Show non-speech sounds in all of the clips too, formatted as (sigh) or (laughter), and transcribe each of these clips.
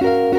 Hola,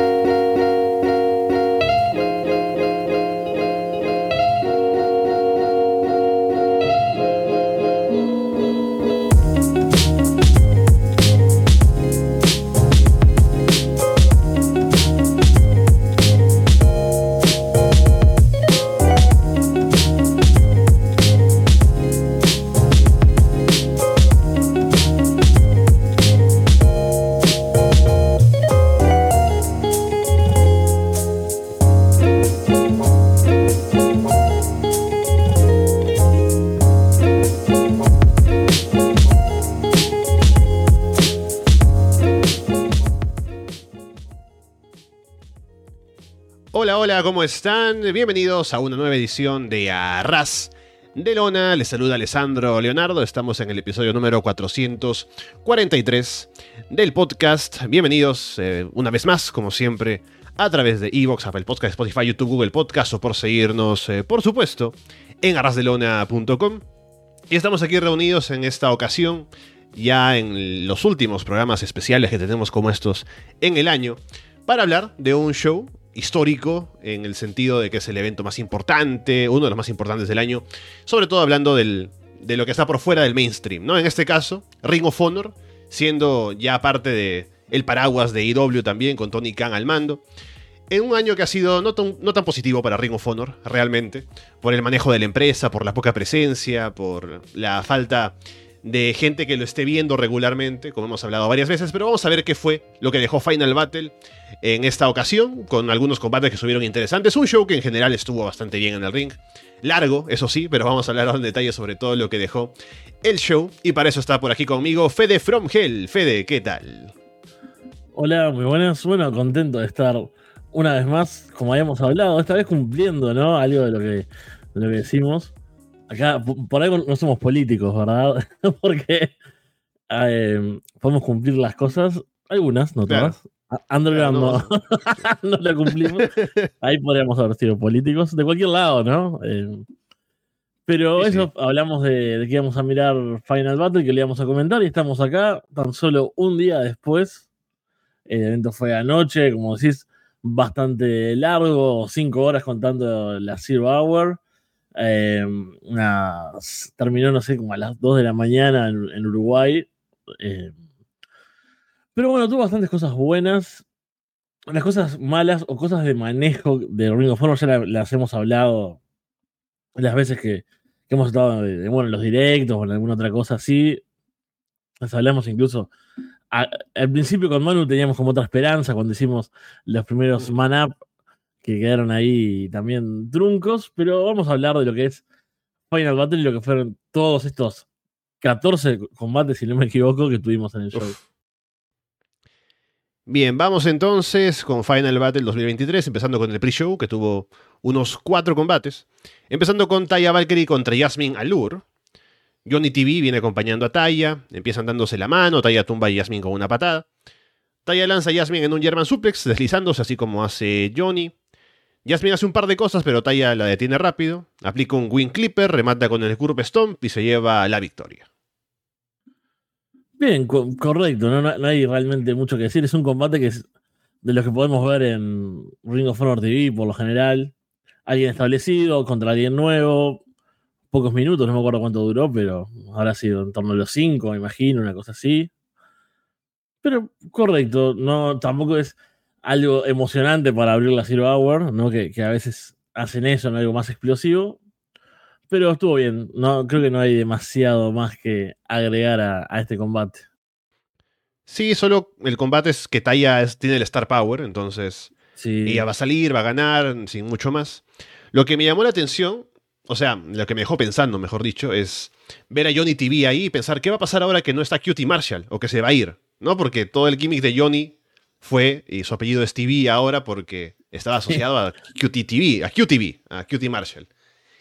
¿cómo están? Bienvenidos a una nueva edición de Arras de Lona. Les saluda Alessandro Leonardo. Estamos en el episodio número 443 del podcast. Bienvenidos eh, una vez más, como siempre, a través de Evox, Apple Podcast, Spotify, YouTube, Google Podcast o por seguirnos, eh, por supuesto, en arrasdelona.com. Y estamos aquí reunidos en esta ocasión, ya en los últimos programas especiales que tenemos como estos en el año, para hablar de un show histórico, en el sentido de que es el evento más importante, uno de los más importantes del año, sobre todo hablando de lo que está por fuera del mainstream, ¿no? En este caso, Ring of Honor, siendo ya parte de el paraguas de IW también, con Tony Khan al mando. En un año que ha sido no tan, no tan positivo para Ring of Honor, realmente, por el manejo de la empresa, por la poca presencia, por la falta de gente que lo esté viendo regularmente, como hemos hablado varias veces, pero vamos a ver qué fue lo que dejó Final Battle en esta ocasión, con algunos combates que estuvieron interesantes, un show que en general estuvo bastante bien en el ring, largo, eso sí, pero vamos a hablar en detalle sobre todo lo que dejó el show, y para eso está por aquí conmigo Fede From Hell. Fede, ¿qué tal? Hola, muy buenas, bueno, contento de estar una vez más, como habíamos hablado, esta vez cumpliendo, ¿no? Algo de lo que, de lo que decimos. Acá, por algo no somos políticos, ¿verdad? (laughs) Porque eh, podemos cumplir las cosas, algunas, no todas. Underground (laughs) no, no la cumplimos. Ahí podríamos haber sido políticos, de cualquier lado, ¿no? Eh, pero eso, hablamos de, que íbamos a mirar Final Battle, que le íbamos a comentar, y estamos acá tan solo un día después. El evento fue anoche, como decís, bastante largo, cinco horas contando la Zero Hour. Em, una, terminó, no sé, como a las 2 de la mañana en, Uruguay. Em, pero bueno, tuvo bastantes cosas buenas. Las cosas malas o cosas de manejo de Ring of Honor ya las hemos hablado las veces que, hemos estado de, bueno, en los directos o en alguna otra cosa así. Las hablamos incluso. al principio con Manu teníamos como otra esperanza cuando hicimos los primeros Man Up que quedaron ahí también truncos, pero vamos a hablar de lo que es Final Battle y lo que fueron todos estos 14 combates, si no me equivoco, que tuvimos en el show. Bien, vamos entonces con Final Battle 2023, empezando con el pre-show, que tuvo unos cuatro combates. Empezando con Taya Valkyrie contra Yasmin Alur. Johnny TV viene acompañando a Taya, empiezan dándose la mano, Taya tumba a Yasmin con una patada. Taya lanza a Yasmin en un German suplex, deslizándose así como hace Johnny. Jasmine hace un par de cosas, pero Taya la detiene rápido. Aplica un Wing Clipper, remata con el Curve Stomp y se lleva la victoria. Bien, correcto. No, hay realmente mucho que decir. Es un combate que es de los que podemos ver en Ring of Honor TV por lo general. Alguien establecido contra alguien nuevo. Pocos minutos, no me acuerdo cuánto duró, pero habrá sido en torno a los 5, me imagino, una cosa así. Pero correcto, no, tampoco es algo emocionante para abrir la Zero Hour, ¿no? Que, a veces hacen eso en algo más explosivo. Pero estuvo bien. No, creo que no hay demasiado más que agregar a, este combate. Sí, solo el combate es que Taya tiene el Star Power, entonces sí. ella va a salir, va a ganar, sin mucho más. Lo que me llamó la atención, o sea, lo que me dejó pensando, mejor dicho, es ver a Johnny TV ahí y pensar qué va a pasar ahora que no está Cutie Marshall o que se va a ir, ¿no? Porque todo el gimmick de Johnny fue, y su apellido es TV ahora porque estaba asociado (laughs) a QTV, a QTV, a QT Marshall.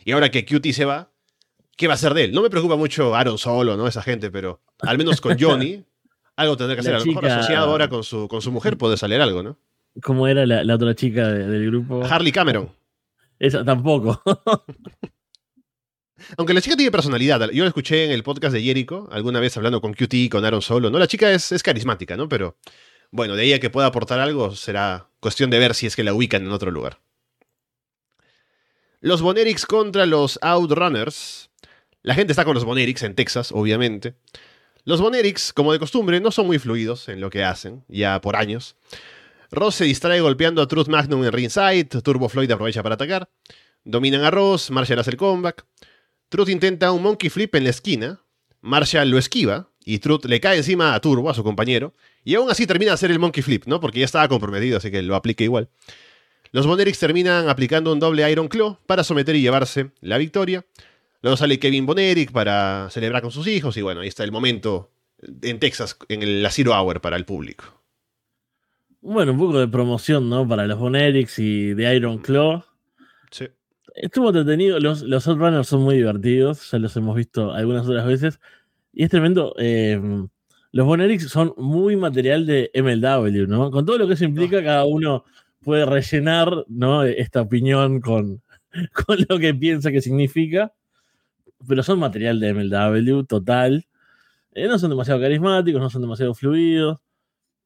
Y ahora que QT se va, ¿qué va a ser de él? No me preocupa mucho Aaron Solo, ¿no? Esa gente, pero al menos con Johnny, (laughs) algo tendrá que hacer. A lo mejor asociado ahora con su, con su mujer puede salir algo, ¿no? ¿Cómo era la, otra chica del grupo? Harley Cameron. Esa tampoco. (laughs) Aunque la chica tiene personalidad. Yo la escuché en el podcast de Jericho, alguna vez hablando con QT, con Aaron Solo, ¿no? La chica es, es carismática, ¿no? Pero bueno, de ahí a que pueda aportar algo será cuestión de ver si es que la ubican en otro lugar. Los Bonerics contra los Outrunners. La gente está con los Bonerics en Texas, obviamente. Los Bonerics, como de costumbre, no son muy fluidos en lo que hacen, ya por años. Ross se distrae golpeando a Truth Magnum en ringside, Turbo Floyd aprovecha para atacar. Dominan a Ross, Marshall hace el comeback. Truth intenta un monkey flip en la esquina, Marshall lo esquiva, y Truth le cae encima a Turbo, a su compañero, y aún así termina de hacer el monkey flip, ¿no? Porque ya estaba comprometido, así que lo aplica igual. Los Bonerics terminan aplicando un doble Iron Claw para someter y llevarse la victoria. Luego sale Kevin Boneric para celebrar con sus hijos y bueno, ahí está el momento en Texas, en el, la Zero Hour para el público. Bueno, un poco de promoción, ¿no? Para los Bonerics y de Iron Claw. Sí. Estuvo entretenido. Los, los Outrunners son muy divertidos. Ya los hemos visto algunas otras veces. Y es tremendo. Eh, los Bonerics son muy material de MLW, ¿no? Con todo lo que eso implica, cada uno puede rellenar esta opinión (laughs) con, lo que piensa que significa. Pero son material de MLW total. Eh, no son demasiado carismáticos, no son demasiado fluidos.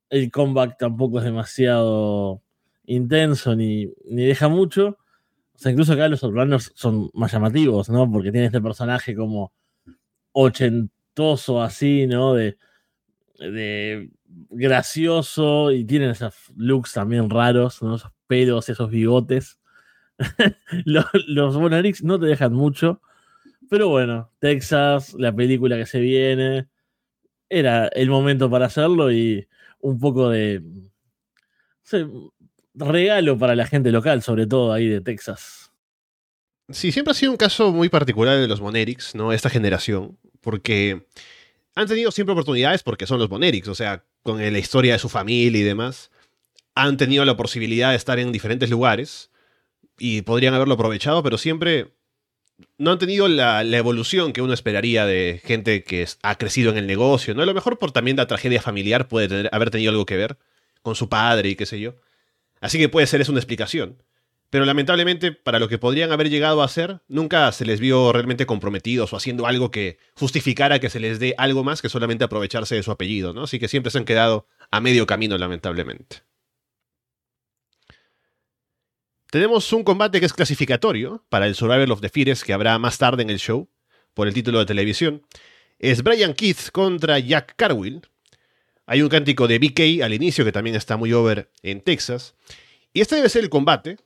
El comeback tampoco es demasiado intenso ni, ni deja mucho. O sea, incluso acá los Outrunners son más llamativos, ¿no? Porque tiene este personaje como ochentoso así, ¿no? De gracioso y tienen esos looks también raros, ¿no? esos pelos, esos bigotes. (laughs) los, los no te dejan mucho, pero bueno, Texas, la película que se viene, era el momento para hacerlo y un poco de regalo para la gente local, sobre todo ahí de Texas. Sí, siempre ha sido un caso muy particular de los Monerics, ¿no? Esta generación, porque han tenido siempre oportunidades porque son los Bonerics, o sea, con la historia de su familia y demás, han tenido la posibilidad de estar en diferentes lugares y podrían haberlo aprovechado, pero siempre no han tenido la, evolución que uno esperaría de gente que ha crecido en el negocio, ¿no? A lo mejor por también la tragedia familiar puede tener- haber tenido algo que ver con su padre y qué sé yo. Así que puede ser es una explicación. Pero lamentablemente, para lo que podrían haber llegado a hacer, nunca se les vio realmente comprometidos o haciendo algo que justificara que se les dé algo más que solamente aprovecharse de su apellido, ¿no? Así que siempre se han quedado a medio camino, lamentablemente. Tenemos un combate que es clasificatorio para el Survivor of the Fittest que habrá más tarde en el show, por el título de televisión. Es Brian Keith contra Jack Carwill. Hay un cántico de BK al inicio que también está muy over en Texas. Y este debe ser el combate,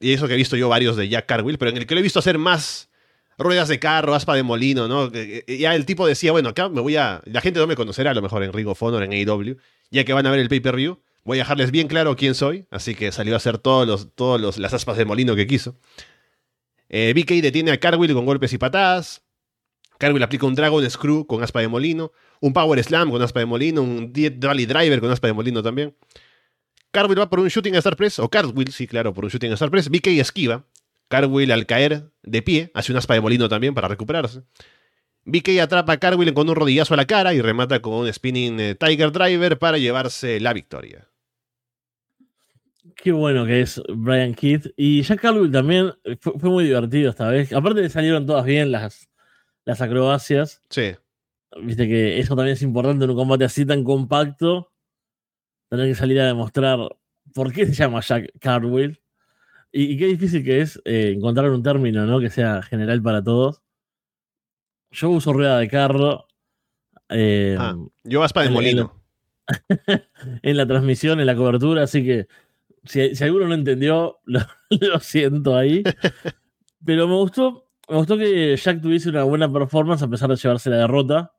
y eso que he visto yo varios de Jack Carwill, pero en el que lo he visto hacer más ruedas de carro, aspa de molino, ¿no? Ya el tipo decía, bueno, acá me voy a... La gente no me conocerá a lo mejor en Ring of Honor, en AEW, ya que van a ver el pay-per-view. Voy a dejarles bien claro quién soy, así que salió a hacer todos los, todos los, las aspas de molino que quiso. Eh, detiene a Carwill con golpes y patadas. Carwill aplica un Dragon Screw con aspa de molino, un Power Slam con aspa de molino, un Death Valley Driver con aspa de molino también. Carwill va por un Shooting Star Press, o Cartwheel, sí, claro, por un Shooting Star Press. BK esquiva. Cartwheel al caer de pie, hace un aspa de molino también para recuperarse. BK atrapa a Cartwheel con un rodillazo a la cara y remata con un Spinning eh, Tiger Driver para llevarse la victoria. Qué bueno que es Brian Keith. Y Jack Carwill también eh, fue, fue muy divertido esta vez. Aparte le salieron todas bien las, las acrobacias. Sí, Viste que eso también es importante en un combate así tan compacto. Tener que salir a demostrar por qué se llama Jack Cartwheel. Y, y qué difícil que es eh, encontrar un término ¿no? que sea general para todos. Yo uso rueda de carro. eh, Ah. yo aspa de el- molino. (laughs) en la transmisión, en la cobertura, así que si, si alguno no entendió, (laughs) lo, lo siento ahí. (laughs) Pero me gustó, me gustó que Jack tuviese una buena performance a pesar de llevarse la derrota.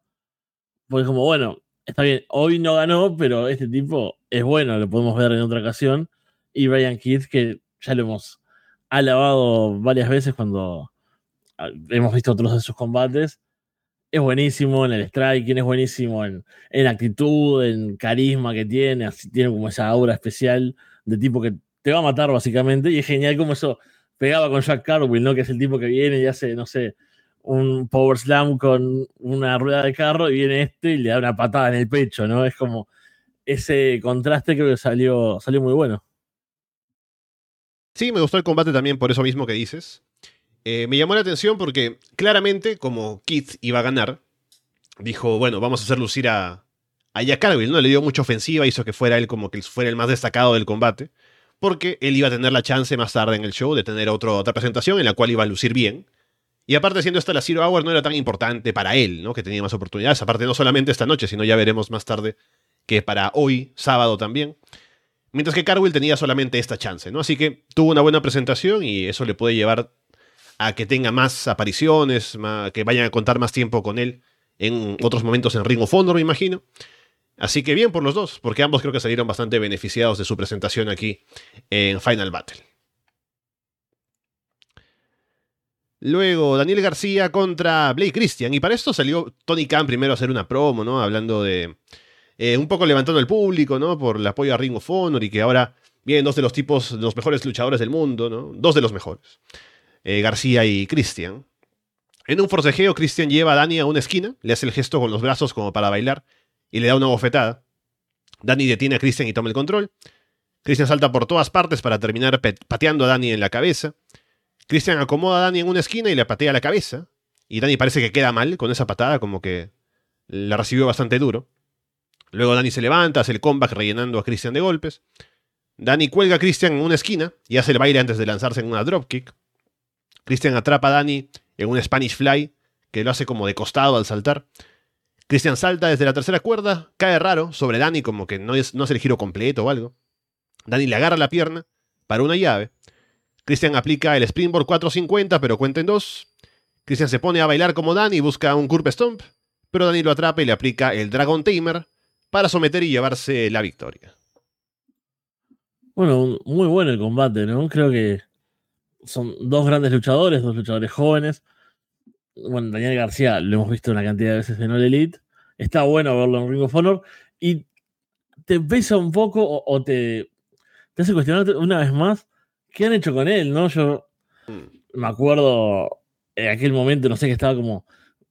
Porque como, bueno, está bien, hoy no ganó, pero este tipo es bueno, lo podemos ver en otra ocasión. Y Brian Keith, que ya lo hemos alabado varias veces cuando ah, hemos visto otros de sus combates. Es buenísimo en el striking, es buenísimo en, actitud, en carisma que tiene, así tiene como esa aura especial de tipo que te va a matar básicamente, y es genial como eso pegaba con Jack Carwill, ¿no? Que es el tipo que viene y hace, no sé, un power slam con una rueda de carro y viene este y le da una patada en el pecho, ¿no? Es como ese contraste creo que salió, salió muy bueno. Sí, me gustó el combate también por eso mismo que dices. Eh, me llamó la atención porque claramente, como Keith iba a ganar, dijo, bueno, vamos a hacer lucir a, a Cargill, ¿no? Le dio mucha ofensiva, hizo que fuera él como que fuera el más destacado del combate, porque él iba a tener la chance más tarde en el show de tener otra presentación en la cual iba a lucir bien. Y aparte, siendo esta la Zero Hour, no era tan importante para él, ¿no? Que tenía más oportunidades. Aparte, no solamente esta noche, sino ya veremos más tarde que para hoy, sábado también. Mientras que Cargill tenía solamente esta chance, ¿no? Así que tuvo una buena presentación y eso le puede llevar a que tenga más apariciones, que vayan a contar más tiempo con él en otros momentos en Ring of Honor, me imagino. Así que bien por los dos, porque ambos creo que salieron bastante beneficiados de su presentación aquí en Final Battle. Luego, Daniel García contra Blake Christian. Y para esto salió Tony Khan primero a hacer una promo, ¿no? Hablando de. Eh, un poco levantando el público, ¿no? Por el apoyo a Ring of Honor y que ahora vienen dos de los tipos, los mejores luchadores del mundo, ¿no? Dos de los mejores. Eh, García y Christian. En un forcejeo, Christian lleva a Dani a una esquina, le hace el gesto con los brazos como para bailar y le da una bofetada. Danny detiene a Christian y toma el control. Christian salta por todas partes para terminar pateando a Danny en la cabeza. Christian acomoda a Danny en una esquina y le patea la cabeza. Y Danny parece que queda mal con esa patada, como que la recibió bastante duro. Luego Danny se levanta, hace el comeback rellenando a Christian de golpes. Danny cuelga a Christian en una esquina y hace el baile antes de lanzarse en una dropkick. Christian atrapa a Danny en un Spanish Fly, que lo hace como de costado al saltar. Christian salta desde la tercera cuerda, cae raro sobre Danny como que no, es, no hace el giro completo o algo. Danny le agarra la pierna para una llave. Christian aplica el Springboard 450 pero cuenta en dos. Christian se pone a bailar como Danny y busca un Curve Stomp, pero Danny lo atrapa y le aplica el Dragon Tamer para someter y llevarse la victoria. Bueno, muy bueno el combate, ¿no? Creo que son dos grandes luchadores, dos luchadores jóvenes bueno, Daniel García lo hemos visto una cantidad de veces en All Elite. Está bueno verlo en Ring of Honor. Y te pesa un poco o, te, te hace cuestionarte una vez más qué han hecho con él, ¿no? Yo mm. me acuerdo en aquel momento, no sé, que estaba como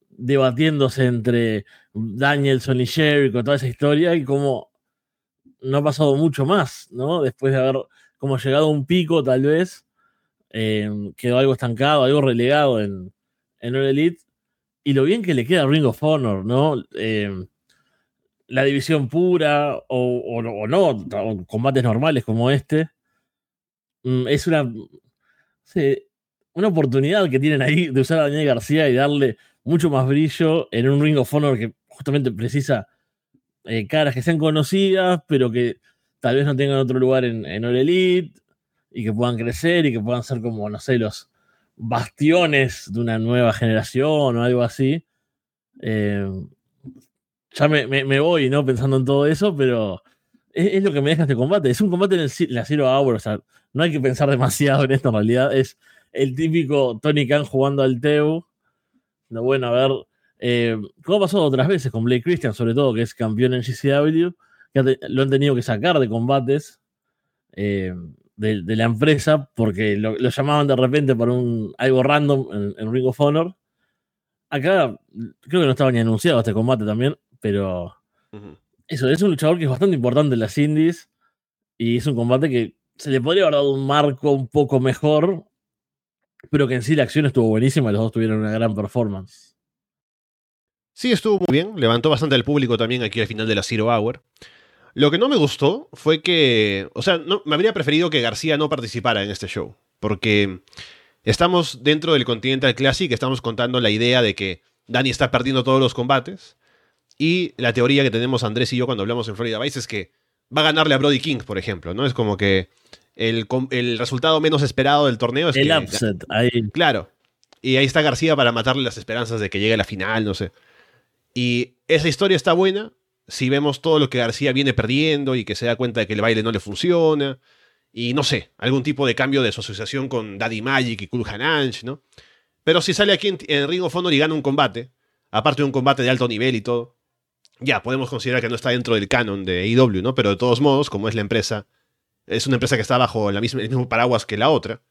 debatiéndose entre Danielson y con toda esa historia y como no ha pasado mucho más, ¿no? Después de haber como llegado a un pico, tal vez, eh, quedó algo estancado, algo relegado en, en All Elite y lo bien que le queda a Ring of Honor, ¿no? Eh, la división pura o, no, combates normales como este, es una, una oportunidad que tienen ahí de usar a Daniel García y darle mucho más brillo en un Ring of Honor que justamente precisa eh, caras que sean conocidas, pero que tal vez no tengan otro lugar en, en All Elite y que puedan crecer y que puedan ser como, no sé, los, bastiones de una nueva generación o algo así. Eh, ya me, voy, ¿no? Pensando en todo eso, pero es, lo que me deja este combate. Es un combate en, la Zero Hour, o sea, no hay que pensar demasiado en esto en realidad. Es el típico Tony Khan jugando al Teu. No, bueno, a ver, eh, ¿cómo ha pasado otras veces con Blake Christian, sobre todo, que es campeón en GCW, que lo han tenido que sacar de combates. Eh, de, la empresa porque lo, llamaban de repente para un algo random en, Ring of Honor. Acá creo que no estaba ni anunciado este combate también, pero eso es un luchador que es bastante importante en las indies y es un combate que se le podría haber dado un marco un poco mejor, pero que en sí la acción estuvo buenísima los dos tuvieron una gran performance. Sí, estuvo muy bien. Levantó bastante al público también aquí al final de la Zero Hour. Lo que no me gustó fue que, o sea, no, me habría preferido que García no participara en este show, porque estamos dentro del Continental Classic, estamos contando la idea de que Dani está perdiendo todos los combates, y la teoría que tenemos Andrés y yo cuando hablamos en Florida Vice es que va a ganarle a Brody King, por ejemplo, ¿no? Es como que el, resultado menos esperado del torneo es el que... upset, ahí. Claro. Y ahí está García para matarle las esperanzas de que llegue a la final, no sé. Y esa historia está buena, si vemos todo lo que García viene perdiendo y que se da cuenta de que el baile no le funciona, y no sé, algún tipo de cambio de su asociación con Daddy Magic y Cool Hananch, ¿no? Pero si sale aquí en, Ring of Honor y gana un combate, aparte de un combate de alto nivel y todo, ya podemos considerar que no está dentro del canon de AEW, ¿no? Pero de todos modos, como es la empresa, es una empresa que está bajo la misma, el mismo paraguas que la otra,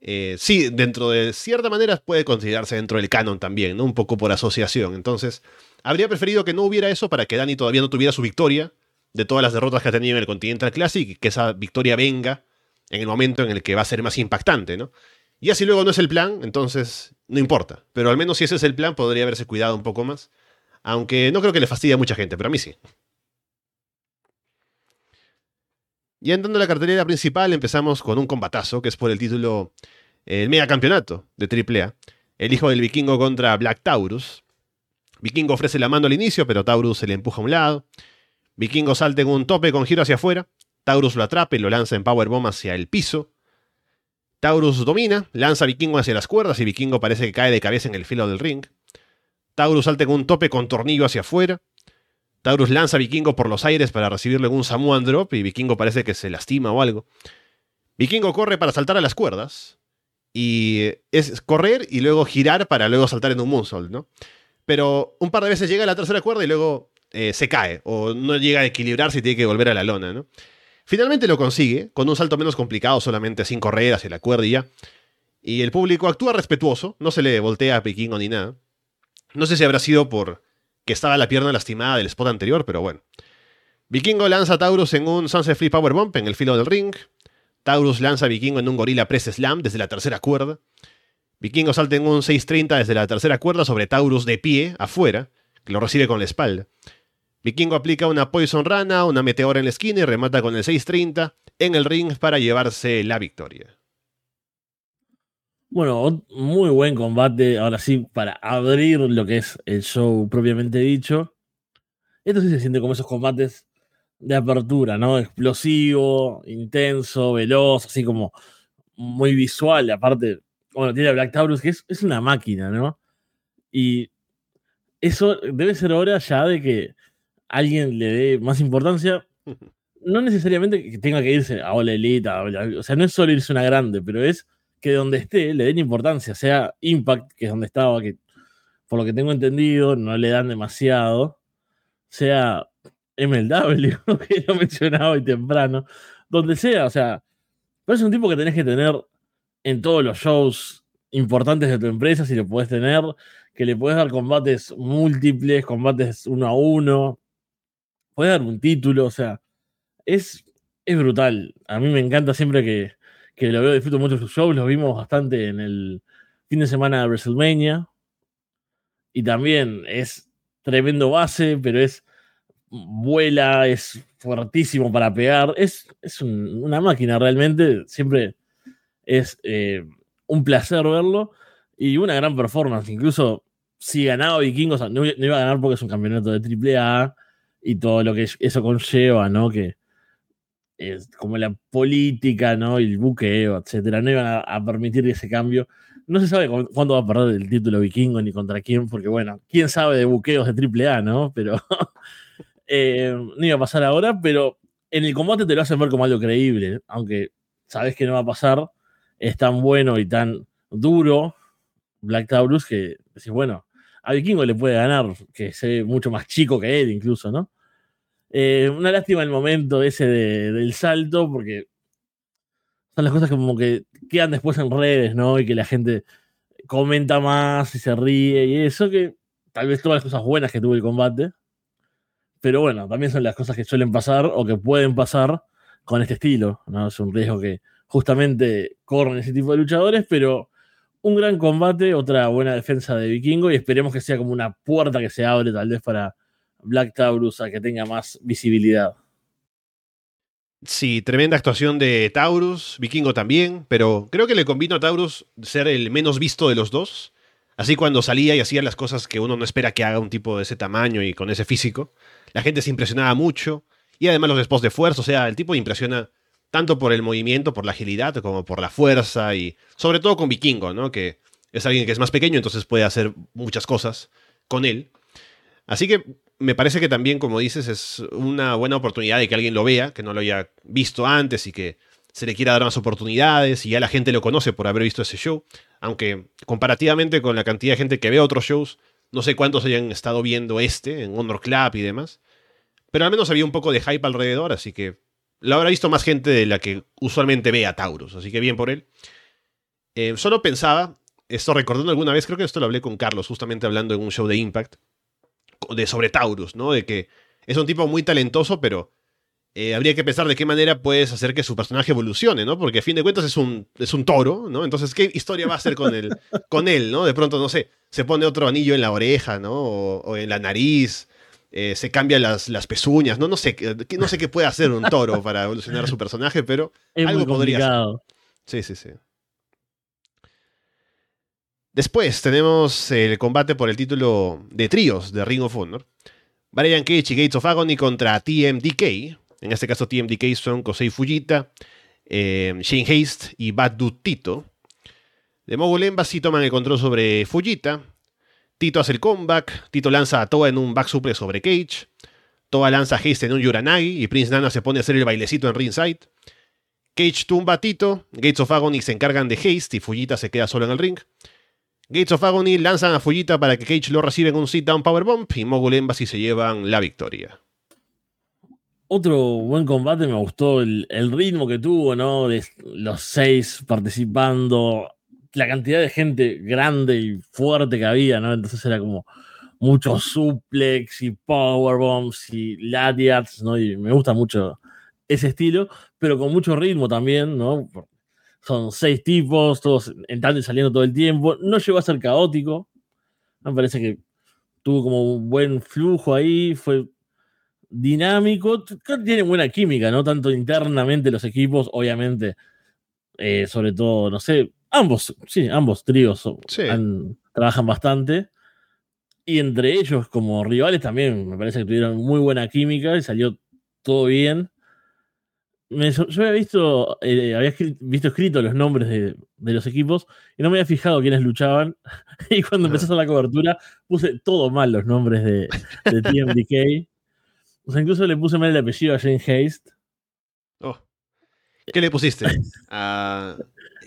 eh, sí, dentro de cierta manera puede considerarse dentro del canon también, ¿no? Un poco por asociación. Entonces, habría preferido que no hubiera eso para que Dani todavía no tuviera su victoria de todas las derrotas que ha tenido en el Continental Classic y que esa victoria venga en el momento en el que va a ser más impactante, ¿no? Y así luego no es el plan, entonces no importa. Pero al menos si ese es el plan, podría haberse cuidado un poco más. Aunque no creo que le fastidie a mucha gente, pero a mí sí. Y entrando a la cartelera principal empezamos con un combatazo, que es por el título, el mega campeonato de AAA. El hijo del vikingo contra Black Taurus. Vikingo ofrece la mano al inicio, pero Taurus se le empuja a un lado. Vikingo salta en un tope con giro hacia afuera. Taurus lo atrapa y lo lanza en Powerbomb hacia el piso. Taurus domina, lanza a Vikingo hacia las cuerdas y Vikingo parece que cae de cabeza en el filo del ring. Taurus salta en un tope con tornillo hacia afuera. Taurus lanza a Vikingo por los aires para recibirle un Samoan Drop y Vikingo parece que se lastima o algo. Vikingo corre para saltar a las cuerdas. Y es correr y luego girar para luego saltar en un moonsault, ¿no? Pero un par de veces llega a la tercera cuerda y luego eh, se cae o no llega a equilibrarse y tiene que volver a la lona. Finalmente lo consigue, con un salto menos complicado, solamente sin correr hacia la cuerda y ya. Y el público actúa respetuoso, no se le voltea a Vikingo ni nada. No sé si habrá sido por que estaba la pierna lastimada del spot anterior, pero bueno. Vikingo lanza a Taurus en un Sunset Flip Power Bump en el filo del ring. Taurus lanza a Vikingo en un Gorilla Press Slam desde la tercera cuerda. Vikingo salta en un 630 desde la tercera cuerda sobre Taurus de pie, afuera, que lo recibe con la espalda. Vikingo aplica una Poison Rana, una Meteora en la esquina y remata con el 630 en el ring para llevarse la victoria. Bueno, muy buen combate, ahora sí, para abrir lo que es el show propiamente dicho. Esto sí se siente como esos combates de apertura, ¿no? Explosivo, intenso, veloz, así como muy visual. Aparte, bueno, tiene a Black Taurus, que es, es una máquina, ¿no? Y eso debe ser hora ya de que alguien le dé más importancia. (laughs) No necesariamente que tenga que irse a Ola Elite, o sea, no es solo irse una grande, pero es que donde esté le den importancia, sea Impact, que es donde estaba, que por lo que tengo entendido no le dan demasiado, sea MLW, (laughs) que lo mencionaba hoy temprano, donde sea, o sea, pero es un tipo que tenés que tener en todos los shows importantes de tu empresa, si lo puedes tener, que le puedes dar combates múltiples, combates uno a uno, puedes dar un título, o sea, es, es brutal. A mí me encanta siempre que, que lo veo, disfruto mucho sus shows, los vimos bastante en el fin de semana de WrestleMania. Y también es tremendo base, pero es vuela, es fuertísimo para pegar, es, es una máquina realmente, siempre es eh, un placer verlo y una gran performance, incluso si ganaba Vikingos, no, iba a ganar porque es un campeonato de AAA y todo lo que eso conlleva, ¿no? Que como la política, ¿no? El buqueo, etcétera, no iban a, permitir ese cambio. No se sabe cuándo va a perder el título vikingo ni contra quién, porque bueno, quién sabe de buqueos de AAA, ¿no? Pero (laughs) eh, no iba a pasar ahora, pero en el combate te lo hacen ver como algo creíble, aunque sabes que no va a pasar, es tan bueno y tan duro Black Taurus que decís, bueno, a Vikingo le puede ganar, que se mucho más chico que él incluso, ¿no? Eh, una lástima el momento ese del salto, porque son las cosas que como que quedan después en redes, ¿no? Y que la gente comenta más y se ríe y eso, que tal vez todas las cosas buenas que tuvo el combate. Pero bueno, también son las cosas que suelen pasar o que pueden pasar con este estilo, ¿no? Es un riesgo que justamente corren ese tipo de luchadores, pero un gran combate, otra buena defensa de Vikingo y esperemos que sea como una puerta que se abre tal vez para Black Taurus a que tenga más visibilidad. Sí, tremenda actuación de Taurus, Vikingo también, pero creo que le convino a Taurus ser el menos visto de los dos. Así cuando salía y hacía las cosas que uno no espera que haga un tipo de ese tamaño y con ese físico, la gente se impresionaba mucho. Y además los spots de fuerza, o sea, el tipo impresiona tanto por el movimiento, por la agilidad, como por la fuerza y sobre todo con Vikingo, ¿no? Que es alguien que es más pequeño, entonces puede hacer muchas cosas con él. Así que me parece que también, como dices, es una buena oportunidad de que alguien lo vea, que no lo haya visto antes y que se le quiera dar más oportunidades y ya la gente lo conoce por haber visto ese show, aunque comparativamente con la cantidad de gente que ve otros shows, no sé cuántos hayan estado viendo este en Honor Club y demás, pero al menos había un poco de hype alrededor, así que lo habrá visto más gente de la que usualmente ve a Taurus, así que bien por él. Eh, solo pensaba, esto recordando alguna vez, creo que esto lo hablé con Carlos, justamente hablando en un show de Impact, de sobre Taurus, ¿no? De que es un tipo muy talentoso, pero eh, habría que pensar de qué manera puedes hacer que su personaje evolucione, ¿no? Porque a fin de cuentas es un, es un toro, ¿no? Entonces, ¿qué historia va a hacer con, él, (laughs) con él, ¿no? De pronto, no sé, se pone otro anillo en la oreja, ¿no? O, en la nariz. eh, se cambian las, las pezuñas, ¿no? No sé, no sé qué puede hacer un toro para evolucionar su personaje, pero Es algo muy podría. Sí, sí, sí. Después tenemos el combate por el título de tríos de Ring of Honor. Brian Cage y Gates of Agony contra TMDK. En este caso TMDK son Kosei Fujita, eh, Shane Haste y Bad Dude Tito. De Mogul Embassy toman el control sobre Fujita. Tito hace el comeback. Tito lanza a Toa en un back suplex sobre Cage. Toa lanza a Haste en un Yuranagi y Prince Nana se pone a hacer el bailecito en ringside. Cage tumba a Tito, Gates of Agony se encargan de Haste y Fujita se queda solo en el ring. Gates of Agony lanzan a Fujita para que Cage lo reciba en un sit-down powerbomb y Mogul Embassy se llevan la victoria. Otro buen combate, me gustó el, ritmo que tuvo, ¿no? Los seis participando, la cantidad de gente grande y fuerte que había, ¿no? Entonces era como muchos suplex y powerbombs y lariats, ¿no? Y me gusta mucho ese estilo, pero con mucho ritmo también, ¿no? Son seis tipos, todos entrando y saliendo todo el tiempo. No llegó a ser caótico. Me parece que tuvo como un buen flujo ahí, fue dinámico. Creo que tiene buena química, ¿no? Tanto internamente los equipos, obviamente, eh, sobre todo, no sé, ambos, sí, ambos tríos son- Sí. han- trabajan bastante. Y entre ellos, como rivales, también me parece que tuvieron muy buena química y salió todo bien. Me- yo había visto, eh, había visto escrito los nombres de, de los equipos y no me había fijado quiénes luchaban. (laughs) Y cuando empecé a hacer la cobertura, puse todo mal los nombres de, de TMDK. O sea, incluso le puse mal el apellido a Jane Haste. Oh. ¿Qué le pusiste? (laughs) Ah,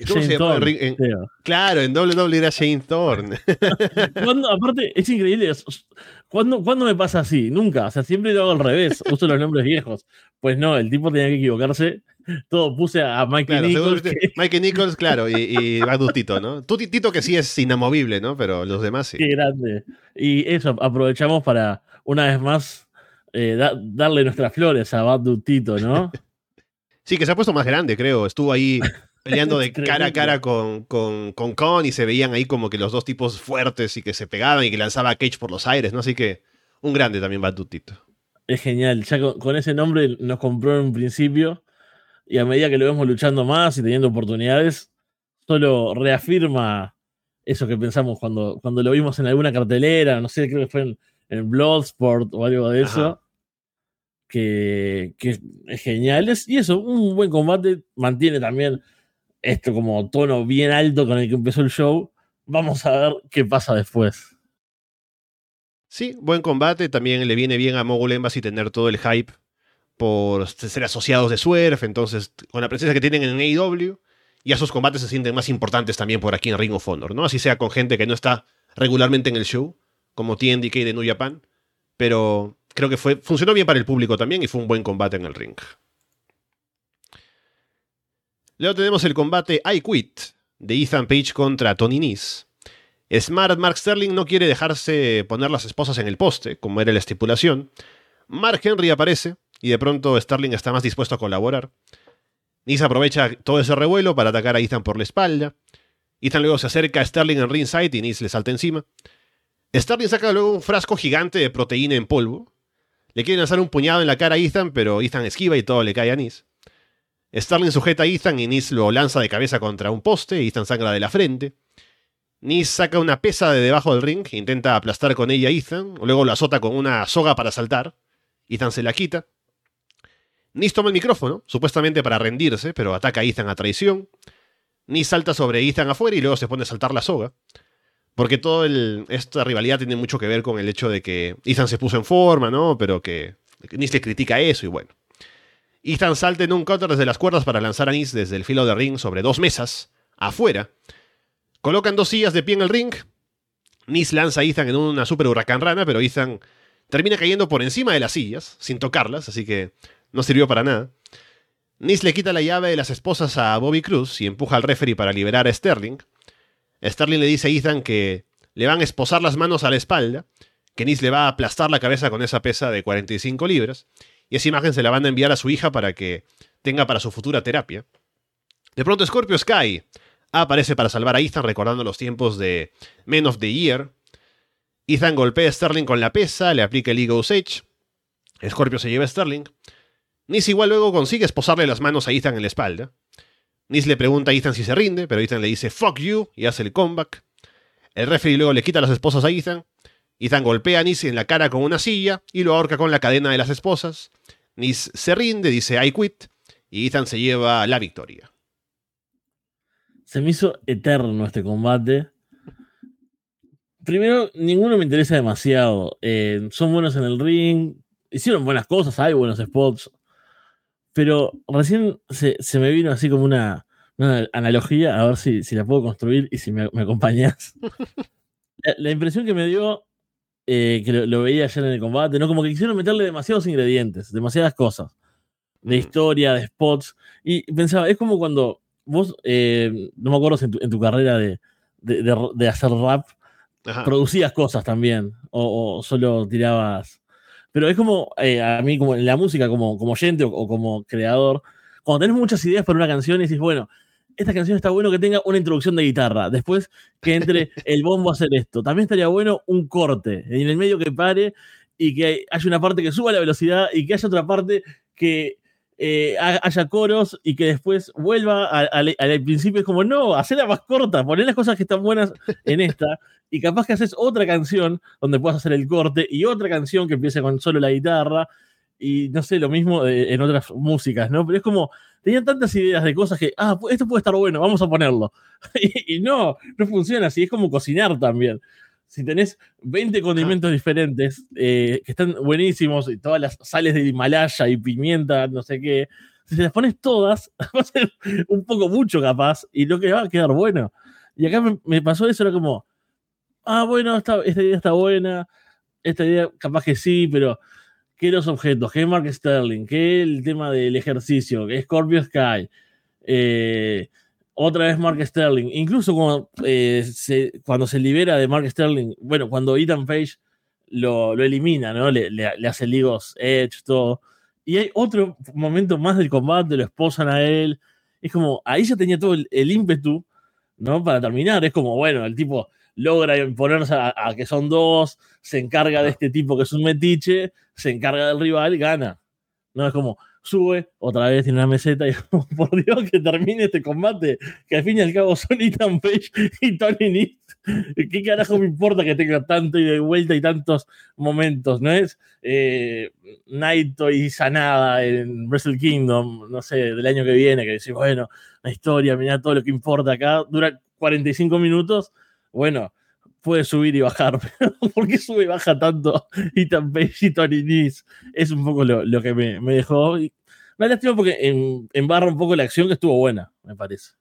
¿Cómo Shane se llama? Thorne, En- claro, en WWE era Shane (laughs) Thorne. Cuando- aparte, es increíble. ¿Cuándo, cuándo me pasa así? Nunca. O sea, siempre lo hago al revés. Uso los nombres viejos. Pues no, el tipo tenía que equivocarse. Todo puse a Mikey Claro, Nichols. que- (laughs) Mikey Nichols, claro, y, y Bad Dude Tito, ¿no? Tú, Tito, que sí es inamovible, ¿no? Pero los demás sí. Qué grande. Y eso, aprovechamos para, una vez más, eh, da- darle nuestras flores a Bad Dutito, ¿no? (laughs) Sí, que se ha puesto más grande, creo. Estuvo ahí peleando de cara a cara con, con, con Con y se veían ahí como que los dos tipos fuertes y que se pegaban y que lanzaba a Cage por los aires, ¿no? Así que un grande también Bad Dude Tito. Es genial. Ya con, con ese nombre nos compró en un principio. Y a medida que lo vemos luchando más y teniendo oportunidades, solo reafirma eso que pensamos cuando, cuando lo vimos en alguna cartelera. No sé, creo que fue en, en Bloodsport o algo de eso. Ajá. Que, que es genial. Es- y eso, un buen combate. Mantiene también esto como tono bien alto con el que empezó el show. Vamos a ver qué pasa después. Sí, buen combate. También le viene bien a Mogul Embassy tener todo el hype por ser asociados de Swerve. Entonces, con la presencia que tienen en AEW, ya esos combates se sienten más importantes también por aquí en Ring of Honor, ¿no? Así sea con gente que no está regularmente en el show, como TNDK de New Japan. Pero creo que fue, funcionó bien para el público también y fue un buen combate en el ring. Luego tenemos el combate I Quit de Ethan Page contra Tony Nese. Smart Mark Sterling no quiere dejarse poner las esposas en el poste, como era la estipulación. Mark Henry aparece y de pronto Sterling está más dispuesto a colaborar. Nese aprovecha todo ese revuelo para atacar a Ethan por la espalda. Ethan luego se acerca a Sterling en ringside y Nese le salta encima. Sterling saca luego un frasco gigante de proteína en polvo. Le quiere lanzar un puñado en la cara a Ethan, pero Ethan esquiva y todo le cae a Nese. Sterling sujeta a Ethan y Nese lo lanza de cabeza contra un poste. Ethan sangra de la frente. Nese saca una pesa de debajo del ring, intenta aplastar con ella a Ethan, luego lo azota con una soga para saltar. Ethan se la quita. Nese toma el micrófono, supuestamente para rendirse, pero ataca a Ethan a traición. Nese salta sobre Ethan afuera y luego se pone a saltar la soga. Porque toda esta rivalidad tiene mucho que ver con el hecho de que Ethan se puso en forma, ¿no? Pero que Nese le critica eso y bueno. Ethan salta en un counter desde las cuerdas para lanzar a Nese desde el filo de ring sobre dos mesas, afuera. Colocan dos sillas de pie en el ring. Nese lanza a Ethan en una super huracán rana, pero Ethan termina cayendo por encima de las sillas, sin tocarlas, así que no sirvió para nada. Nese le quita la llave de las esposas a Bobby Cruz y empuja al referee para liberar a Sterling. Sterling le dice a Ethan que le van a esposar las manos a la espalda, que Nese le va a aplastar la cabeza con esa pesa de 45 libras, y esa imagen se la van a enviar a su hija para que tenga para su futura terapia. De pronto Scorpio Sky aparece para salvar a Ethan recordando los tiempos de Men of the Year. Ethan golpea a Sterling con la pesa, le aplica el Ego Sage. Scorpio se lleva a Sterling. Nis igual luego consigue esposarle las manos a Ethan en la espalda. Nis le pregunta a Ethan si se rinde, pero Ethan le dice fuck you y hace el comeback. El referee luego le quita las esposas a Ethan. Ethan golpea a Nis en la cara con una silla y lo ahorca con la cadena de las esposas. Nis se rinde, dice I quit y Ethan se lleva la victoria. Se me hizo eterno este combate. Primero, ninguno me interesa demasiado. Eh, son buenos en el ring, hicieron buenas cosas, hay buenos spots. Pero recién se, me vino así como una, analogía, a ver si, la puedo construir y si me, acompañas. (laughs) la, impresión que me dio, eh, que lo, veía ayer en el combate, ¿no? Como que quisieron meterle demasiados ingredientes, demasiadas cosas. De mm. historia, de spots. Y pensaba, es como cuando vos, eh, no me acuerdo si en tu, carrera de, de, hacer rap, producías cosas también. O, o, solo tirabas pero es como, eh, a mí, como en la música, como, como oyente o, como creador, cuando tenés muchas ideas para una canción y decís, bueno, esta canción está bueno que tenga una introducción de guitarra, después que entre (laughs) el bombo a hacer esto. También estaría bueno un corte, en el medio que pare y que haya una parte que suba la velocidad y que haya otra parte que eh, haya coros y que después vuelva al, principio. Es como, no, hacerla más corta, poner las cosas que están buenas en esta y capaz que haces otra canción donde puedas hacer el corte y otra canción que empiece con solo la guitarra y no sé, lo mismo en otras músicas, ¿no? Pero es como, tenían tantas ideas de cosas que, ah, esto puede estar bueno, vamos a ponerlo. (laughs) y, no, no funciona así, es como cocinar también. Si tenés 20 condimentos diferentes eh, que están buenísimos y todas las sales de Himalaya y pimienta, no sé qué, si te las pones todas, (laughs) va a ser un poco mucho capaz y lo que va a quedar bueno. Y acá me, me pasó eso, era como, ah, bueno, esta, idea está buena, esta idea capaz que sí, pero ¿qué los objetos? ¿Qué Mark Sterling? ¿Qué el tema del ejercicio? ¿Qué Scorpio Sky? Eh, otra vez Mark Sterling. Incluso cuando, eh, se, cuando se libera de Mark Sterling, bueno, cuando Ethan Page lo, elimina, ¿no? Le, hace ligos Edge, todo. Y hay otro momento más del combate, lo esposan a él. Es como, ahí ya tenía todo el, el ímpetu, ¿no? Para terminar. Es como, bueno, el tipo logra imponerse a, que son dos, se encarga de este tipo que es un metiche, se encarga del rival, gana. No es como sube, otra vez en una meseta y (laughs) por Dios que termine este combate, que al fin y al cabo son Ethan Page y Tony Nese. ¿Qué carajo me importa que tenga tanto y de vuelta y tantos momentos? ¿No es eh, Naito y Sanada en Wrestle Kingdom, no sé, del año que viene, que decís, bueno, la historia, mira todo lo que importa acá, dura 45 minutos bueno, puede subir y bajar, (laughs) pero ¿por qué sube y baja tanto y tan bellito Nis? Es un poco lo, que me, dejó. Me lástima porque embarra un poco la acción que estuvo buena, me parece.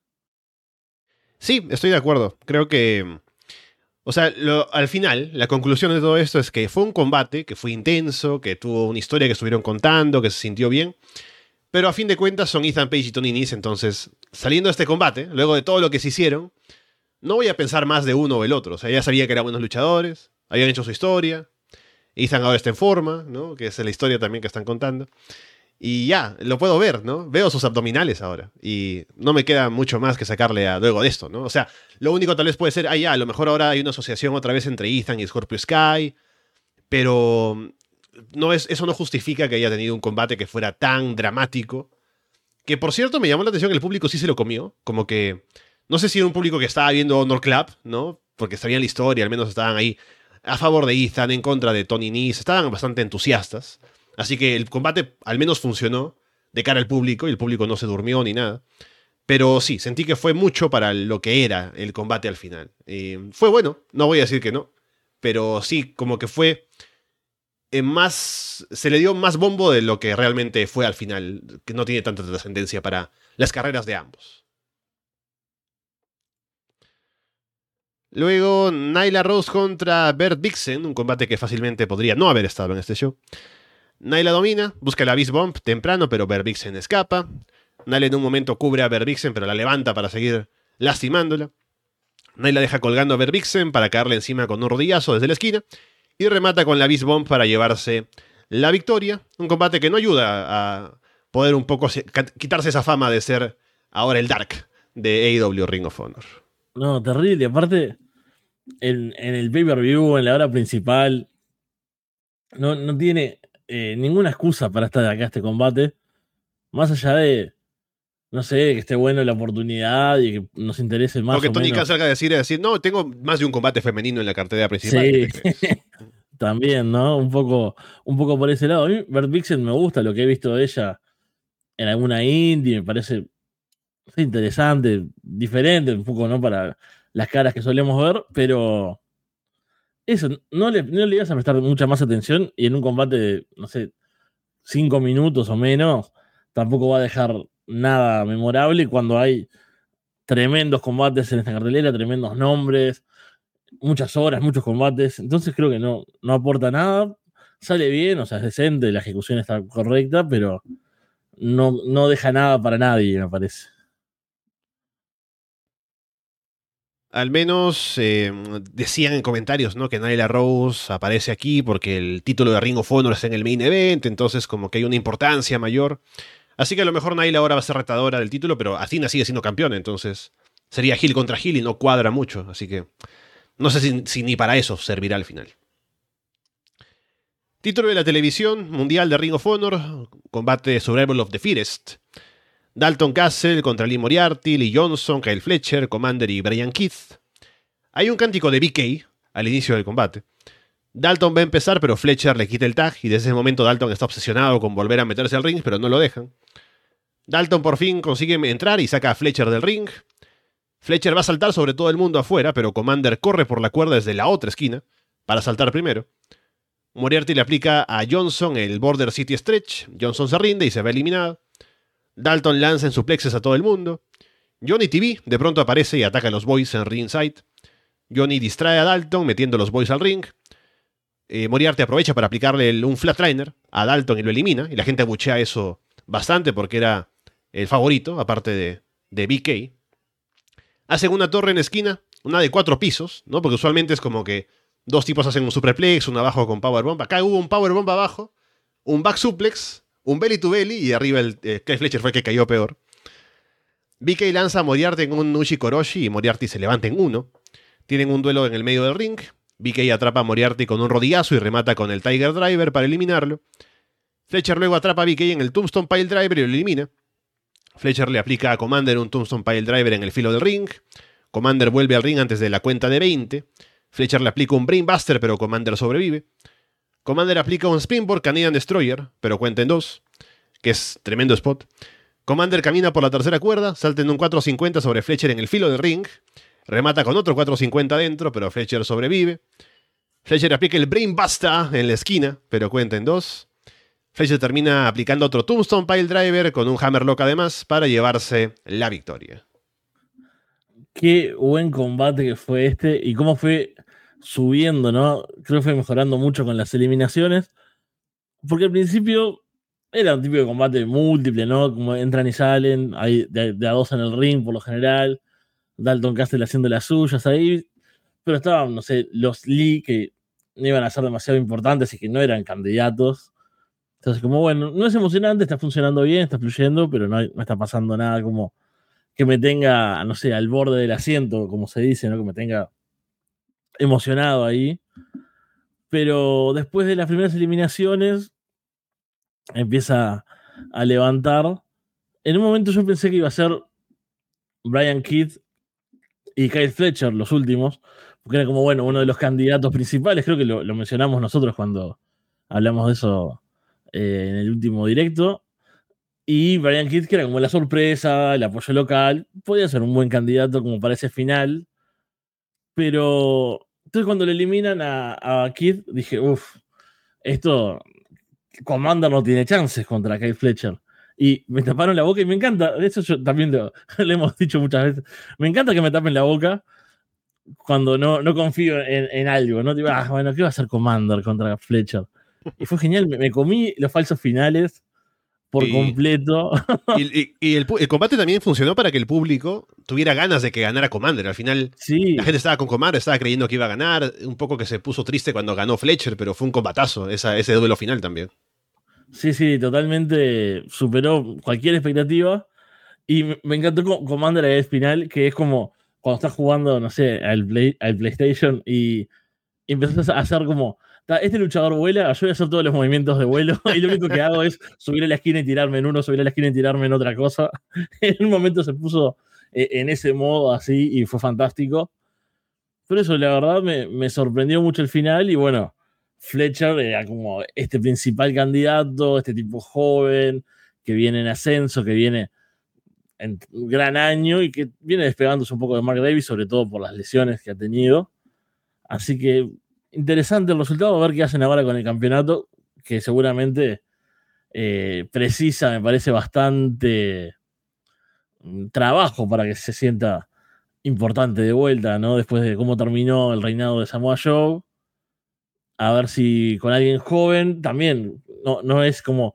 Sí, estoy de acuerdo. Creo que. O sea, al final, la conclusión de todo esto es que fue un combate que fue intenso, que tuvo una historia que estuvieron contando, que se sintió bien. Pero a fin de cuentas son Ethan Page y Tony Nese, entonces, saliendo de este combate, luego de todo lo que se hicieron, no voy a pensar más de uno o el otro. O sea, ya sabía que eran buenos luchadores, habían hecho su historia. Ethan ahora está en forma, ¿no? Que es la historia también que están contando. Y ya, lo puedo ver, ¿no? Veo sus abdominales ahora. Y no me queda mucho más que sacarle a luego de esto, ¿no? O sea, lo único tal vez puede ser, ah, ya, a lo mejor ahora hay una asociación otra vez entre Ethan y Scorpio Sky. Pero no es, eso no justifica que haya tenido un combate que fuera tan dramático. Que por cierto, me llamó la atención que el público sí se lo comió. Como que no sé si era un público que estaba viendo Honor Club, ¿no? Porque sabían la historia, al menos estaban ahí a favor de Ethan, en contra de Tony Nese, estaban bastante entusiastas. Así que el combate al menos funcionó de cara al público y el público no se durmió ni nada. Pero sí, sentí que fue mucho para lo que era el combate al final. fue bueno, no voy a decir que no, pero sí, como que fue en más. Se le dio más bombo de lo que realmente fue al final, que no tiene tanta trascendencia para las carreras de ambos. Luego, Nyla Rose contra Bert Vixen, un combate que fácilmente podría no haber estado en este show. Nyla domina, busca la Beast Bomb temprano, pero Bert Vixen escapa. Nyla en un momento cubre a Bert Vixen, pero la levanta para seguir lastimándola. Nyla deja colgando a Bert Vixen para caerle encima con un rodillazo desde la esquina. Y remata con la Beast Bomb para llevarse la victoria. Un combate que no ayuda a poder un poco quitarse esa fama de ser ahora el Dark de AEW Ring of Honor. No, terrible. Aparte, en, el pay-per-view, en la hora principal, no, no tiene eh, ninguna excusa para estar acá este combate. Más allá de, no sé, que esté bueno la oportunidad y que nos interese más. Porque Tony Khan salga a decir, decir, no, tengo más de un combate femenino en la cartera principal. Sí. (laughs) También, ¿no? Un poco, un poco por ese lado. A mí, Bert Vixen me gusta lo que he visto de ella en alguna indie, me parece interesante, diferente, un poco, ¿no? Para las caras que solemos ver, pero eso, no le, no le ibas a prestar mucha más atención y en un combate de, no sé, cinco minutos o menos, tampoco va a dejar nada memorable cuando hay tremendos combates en esta cartelera, tremendos nombres, muchas horas, muchos combates. Entonces creo que no, no aporta nada. Sale bien, o sea, es decente, la ejecución está correcta, pero no, no deja nada para nadie, me parece. Al menos eh, decían en comentarios, ¿no? Que Nyla Rose aparece aquí porque el título de Ring of Honor está en el main event, entonces como que hay una importancia mayor. Así que a lo mejor Nyla ahora va a ser retadora del título, pero Athena sigue siendo campeón, entonces sería Hill contra Hill y no cuadra mucho, así que no sé si, si ni para eso servirá al final. Título de la televisión mundial de Ring of Honor, combate Survival of the Fittest. Dalton Castle contra Lee Moriarty, Lee Johnson, Kyle Fletcher, Commander y Brian Keith. Hay un cántico de BK al inicio del combate. Dalton va a empezar, pero Fletcher le quita el tag y desde ese momento Dalton está obsesionado con volver a meterse al ring, pero no lo dejan. Dalton por fin consigue entrar y saca a Fletcher del ring. Fletcher va a saltar sobre todo el mundo afuera, pero Commander corre por la cuerda desde la otra esquina para saltar primero. Moriarty le aplica a Johnson el Border City Stretch. Johnson se rinde y se va eliminado. Dalton lanza en suplexes a todo el mundo. Johnny TV de pronto aparece y ataca a los boys en ringside. Johnny distrae a Dalton metiendo los boys al ring. Eh, Moriarty aprovecha para aplicarle un flatliner a Dalton y lo elimina. Y la gente abuchea eso bastante porque era el favorito, aparte de, de BK. Hacen una torre en esquina, una de cuatro pisos, ¿no? Porque usualmente es como que dos tipos hacen un superplex, uno abajo con powerbomb. Acá hubo un powerbomb abajo, un back suplex un belly to belly y arriba el eh, Fletcher fue el que cayó peor. BK lanza a Moriarty en un Uchi Koroshi y Moriarty se levanta en uno. Tienen un duelo en el medio del ring. BK atrapa a Moriarty con un rodillazo y remata con el Tiger Driver para eliminarlo. Fletcher luego atrapa a BK en el Tombstone Pile Driver y lo elimina. Fletcher le aplica a Commander un Tombstone Pile Driver en el filo del ring. Commander vuelve al ring antes de la cuenta de 20. Fletcher le aplica un Brainbuster, pero Commander sobrevive. Commander aplica un Spinboard Canadian Destroyer, pero cuenta en dos, que es tremendo spot. Commander camina por la tercera cuerda, salta en un 450 sobre Fletcher en el filo del ring, remata con otro 450 dentro, pero Fletcher sobrevive. Fletcher aplica el Brain Basta en la esquina, pero cuenta en dos. Fletcher termina aplicando otro Tombstone Pile Driver con un Hammerlock además para llevarse la victoria. Qué buen combate que fue este y cómo fue subiendo, ¿no? Creo que fue mejorando mucho con las eliminaciones. Porque al principio era un tipo de combate múltiple, ¿no? Como entran y salen, hay de, a dos en el ring por lo general. Dalton Castle haciendo las suyas ahí. Pero estaban, no sé, los Lee que no iban a ser demasiado importantes y que no eran candidatos. Entonces, como bueno, no es emocionante, está funcionando bien, está fluyendo, pero no, no está pasando nada como que me tenga, no sé, al borde del asiento, como se dice, ¿no? Que me tenga emocionado ahí. Pero después de las primeras eliminaciones, empieza a levantar. En un momento yo pensé que iba a ser Brian Kidd y Kyle Fletcher, los últimos, porque era como, bueno, uno de los candidatos principales. Creo que lo, mencionamos nosotros cuando hablamos de eso eh, en el último directo. Y Brian Kidd, que era como la sorpresa, el apoyo local, podía ser un buen candidato como para ese final. Pero entonces cuando le eliminan a, a Kid, dije, uff, esto, Commander no tiene chances contra Kyle Fletcher. Y me taparon la boca y me encanta, eso yo también (laughs) lo, hemos dicho muchas veces, me encanta que me tapen la boca cuando no, no confío en, en algo, ¿no? Digo, ah, bueno, ¿qué va a hacer Commander contra Fletcher? Y fue genial, me comí los falsos finales por completo. Y, (laughs) el, combate también funcionó para que el público tuviera ganas de que ganara Commander. Al final, la gente estaba con Commander, estaba creyendo que iba a ganar. Un poco que se puso triste cuando ganó Fletcher, pero fue un combatazo ese duelo final también. Sí, sí, totalmente superó cualquier expectativa. Y me encantó Commander el final, que es como cuando estás jugando, no sé, al, al PlayStation y, empezás a hacer como este luchador vuela, yo voy a hacer todos los movimientos de vuelo (laughs) y lo único que hago es subir a la esquina y tirarme en uno, subir a la esquina y tirarme en otra cosa. (laughs) En un momento se puso eh, en ese modo así y fue fantástico. Pero eso, la verdad, me, sorprendió mucho el final y bueno, Fletcher era como este principal candidato, este tipo joven, que viene en ascenso, que viene en gran año y que viene despegándose un poco de Mark Davis, sobre todo por las lesiones que ha tenido. Así que interesante el resultado, a ver qué hacen ahora con el campeonato, que seguramente eh, precisa, me parece, bastante mm, trabajo para que se sienta importante de vuelta, ¿no? Después de cómo terminó el reinado de Samoa Joe. A ver si con alguien joven también no, no es como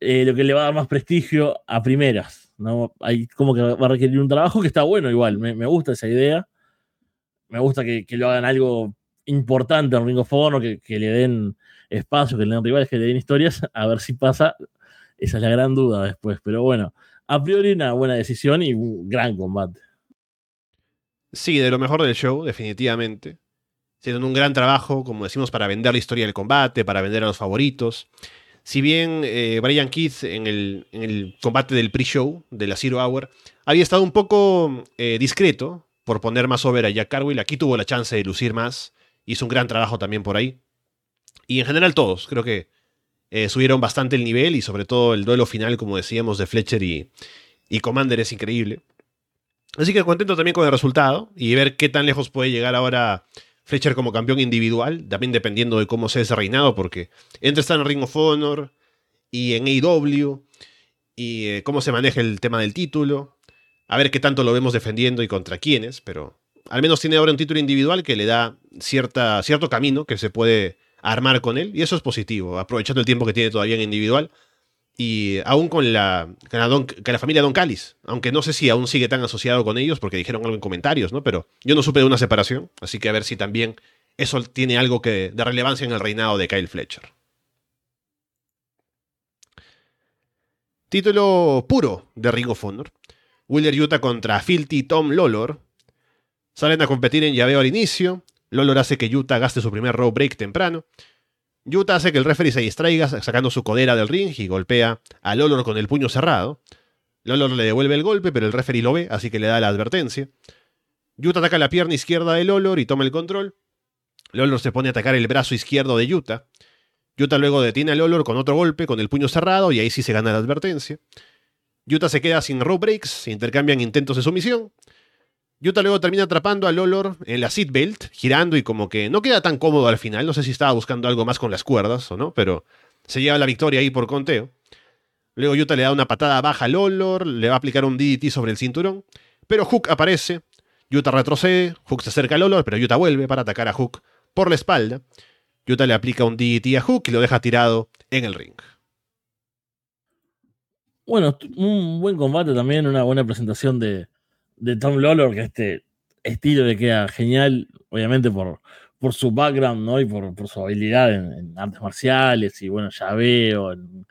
eh, lo que le va a dar más prestigio a primeras. ¿no? Hay como que va a requerir un trabajo que está bueno igual. Me, gusta esa idea. Me gusta que, que, lo hagan algo importante en Ring of Honor, que, que, le den espacio, que le den rivales, que le den historias, (laughs) a ver si pasa. Esa es la gran duda después. Pero bueno, a priori una buena decisión y un gran combate. Sí, de lo mejor del show, definitivamente. Hicieron un gran trabajo, como decimos, para vender la historia del combate, para vender a los favoritos. Si bien eh, Brian Keith en el, en el combate del pre-show, de la Zero Hour, había estado un poco eh, discreto por poner más over a Jack Carwell, aquí tuvo la chance de lucir más hizo un gran trabajo también por ahí. Y en general todos, creo que eh, subieron bastante el nivel y sobre todo el duelo final, como decíamos, de Fletcher y, y Commander es increíble. Así que contento también con el resultado y ver qué tan lejos puede llegar ahora Fletcher como campeón individual, también dependiendo de cómo sea ese reinado, porque entre estar en Ring of Honor y en AEW y eh, cómo se maneja el tema del título, a ver qué tanto lo vemos defendiendo y contra quiénes, pero al menos tiene ahora un título individual que le da cierta, cierto camino que se puede armar con él, y eso es positivo, aprovechando el tiempo que tiene todavía en individual. Y aún con la, con la, familia Don Callis, aunque no sé si aún sigue tan asociado con ellos porque dijeron algo en comentarios, ¿no? Pero yo no supe de una separación, así que a ver si también eso tiene algo que, de relevancia en el reinado de Kyle Fletcher. Título puro de Ring of Honor. Utah contra Filthy Tom Lolor, Salen a competir en llaveo al inicio. Lolor hace que Yuta gaste su primer row break temprano. Yuta hace que el referee se distraiga sacando su codera del ring y golpea a Lolor con el puño cerrado. Lolor le devuelve el golpe, pero el referee lo ve, así que le da la advertencia. Yuta ataca la pierna izquierda de Lolor y toma el control. Lolor se pone a atacar el brazo izquierdo de Yuta. Yuta luego detiene a Lolor con otro golpe con el puño cerrado y ahí sí se gana la advertencia. Yuta se queda sin row breaks, se intercambian intentos de sumisión. Yuta luego termina atrapando a Lolor en la seatbelt, girando y como que no queda tan cómodo al final. No sé si estaba buscando algo más con las cuerdas o no, pero se lleva la victoria ahí por conteo. Luego Yuta le da una patada baja a Lolor, le va a aplicar un DDT sobre el cinturón, pero Hook aparece. Yuta retrocede, Hook se acerca a Lolor, pero Yuta vuelve para atacar a Hook por la espalda. Yuta le aplica un DDT a Hook y lo deja tirado en el ring. Bueno, un buen combate también, una buena presentación de, de Tom Lawlor, que este estilo le queda genial, obviamente por, por su background, ¿no? Y por, por su habilidad en, artes marciales y, bueno, ya veo en,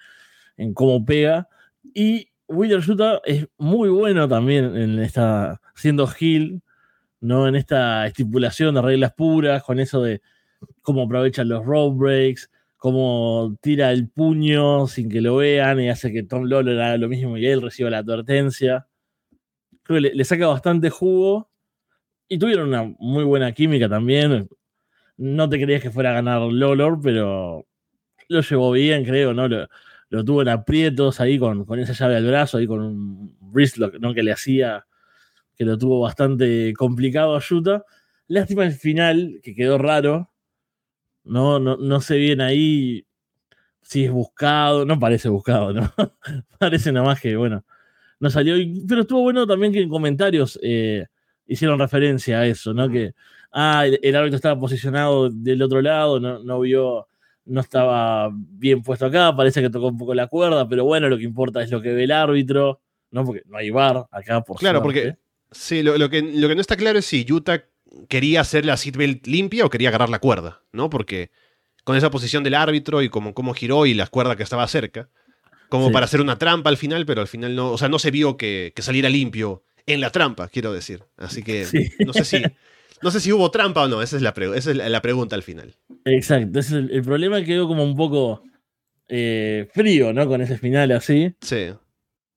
en cómo pega. Y Willer Yuta es muy bueno también en esta, siendo heel, ¿no? En esta estipulación de reglas puras, con eso de cómo aprovechan los road breaks, cómo tira el puño sin que lo vean y hace que Tom Lawlor haga lo mismo y él reciba la advertencia que le, saca bastante jugo. Y tuvieron una muy buena química también. No te creías que fuera a ganar Lolor, pero lo llevó bien, creo, ¿no? Lo, tuvo en aprietos ahí con, con, esa llave al brazo, ahí con un wristlock ¿no? que le hacía, que lo tuvo bastante complicado a Yuta. Lástima el final, que quedó raro. No, no, no sé bien ahí si es buscado, no parece buscado, ¿no? (laughs) parece nada más que, bueno, no salió. Pero estuvo bueno también que en comentarios eh, hicieron referencia a eso, ¿no? Que, ah, el, árbitro estaba posicionado del otro lado, no, no vio, no estaba bien puesto acá, parece que tocó un poco la cuerda, pero bueno, lo que importa es lo que ve el árbitro, ¿no? Porque no hay bar acá, por Claro, porque sí, lo, que, lo que no está claro es si Utah quería hacer la seatbelt limpia o quería agarrar la cuerda, ¿no? Porque con esa posición del árbitro y como cómo giró y la cuerda que estaba cerca, como para hacer una trampa al final, pero al final no, o sea, no se vio que, saliera limpio en la trampa, quiero decir. Así que no sé si. No sé si hubo trampa o no, esa es la, esa es la pregunta al final. Exacto, es el, problema quedó como un poco eh, frío, ¿no? Con ese final así. Sí.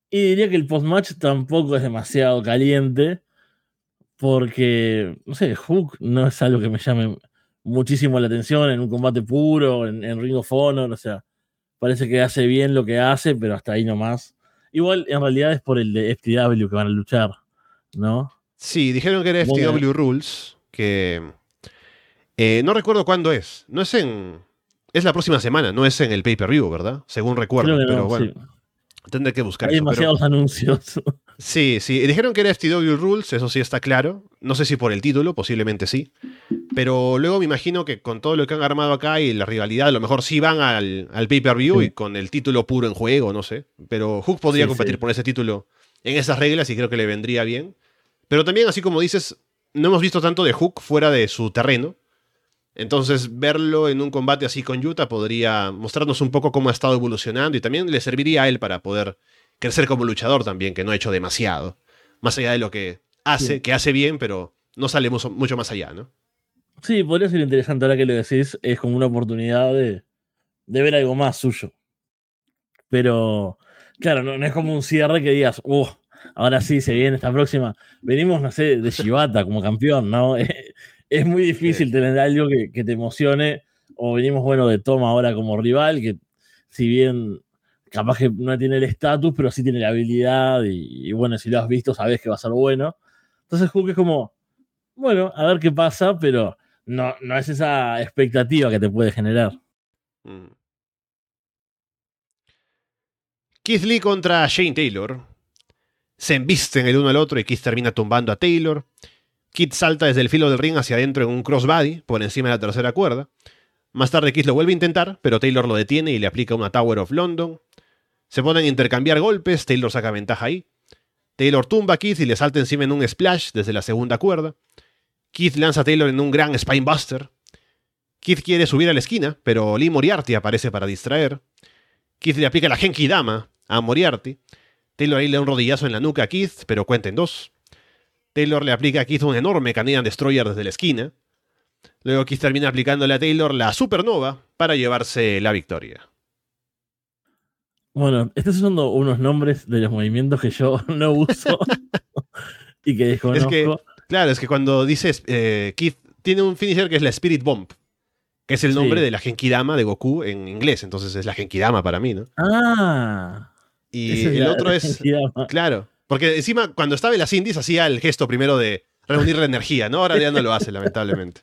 Y diría que el post-match tampoco es demasiado caliente, porque, no sé, Hook no es algo que me llame muchísimo la atención en un combate puro, en, Ring of Honor, o sea, parece que hace bien lo que hace, pero hasta ahí nomás. Igual, en realidad es por el de FTW que van a luchar, ¿no? Sí, dijeron que era FTW Rules, que eh, no recuerdo cuándo es. No es en... Es la próxima semana, no es en el pay-per-view, ¿verdad? Según recuerdo, pero bueno. Tendré que buscar Hay demasiados (laughs) anuncios. Sí, sí. Dijeron que era FTW Rules, eso sí está claro. No sé si por el título, posiblemente sí. Pero luego me imagino que con todo lo que han armado acá y la rivalidad, a lo mejor sí van al, pay-per-view y con el título puro en juego, no sé. Pero Hook podría competir por ese título en esas reglas y creo que le vendría bien. Pero también, así como dices, no hemos visto tanto de Hook fuera de su terreno. Entonces, verlo en un combate así con Yuta podría mostrarnos un poco cómo ha estado evolucionando y también le serviría a él para poder crecer como luchador también, que no ha hecho demasiado. Más allá de lo que hace, que hace bien, pero no sale mucho más allá, ¿no? Sí, podría ser interesante ahora que lo decís. Es como una oportunidad de, ver algo más suyo. Pero, claro, no, es como un cierre que digas, uh, ahora sí se viene esta próxima. Venimos, no sé, de Shibata como campeón, ¿no? (laughs) es muy difícil tener algo que, te emocione. O venimos, bueno, de Toma ahora como rival, que si bien capaz que no tiene el estatus, pero sí tiene la habilidad. Y, bueno, si lo has visto, sabes que va a ser bueno. Entonces, Hook es como, bueno, a ver qué pasa, pero no, no es esa expectativa que te puede generar. Mm. Keith Lee contra Shane Taylor. Se embisten el uno al otro y Keith termina tumbando a Taylor. Kit salta desde el filo del ring hacia adentro en un crossbody por encima de la tercera cuerda. Más tarde Kit lo vuelve a intentar, pero Taylor lo detiene y le aplica una Tower of London. Se ponen a intercambiar golpes, Taylor saca ventaja ahí. Taylor tumba a Keith y le salta encima en un splash desde la segunda cuerda. Keith lanza a Taylor en un gran Spinebuster. Keith quiere subir a la esquina, pero Lee Moriarty aparece para distraer. Keith le aplica la Genki Dama a Moriarty. Taylor ahí le da un rodillazo en la nuca a Keith, pero cuenta en dos. Taylor le aplica a Keith un enorme Canadian Destroyer desde la esquina. Luego Keith termina aplicándole a Taylor la Supernova para llevarse la victoria. Bueno, estás usando unos nombres de los movimientos que yo (laughs) no uso y que desconozco. Es que, claro, es que cuando dices eh, Keith tiene un finisher que es la Spirit Bomb, que es el nombre de la Genkidama de Goku en inglés, entonces es la Genkidama para mí, ¿no? Ah. Y el otro es. Claro. Porque encima, cuando estaba en las indies, hacía el gesto primero de reunir la energía, ¿no? Ahora ya no lo hace, lamentablemente.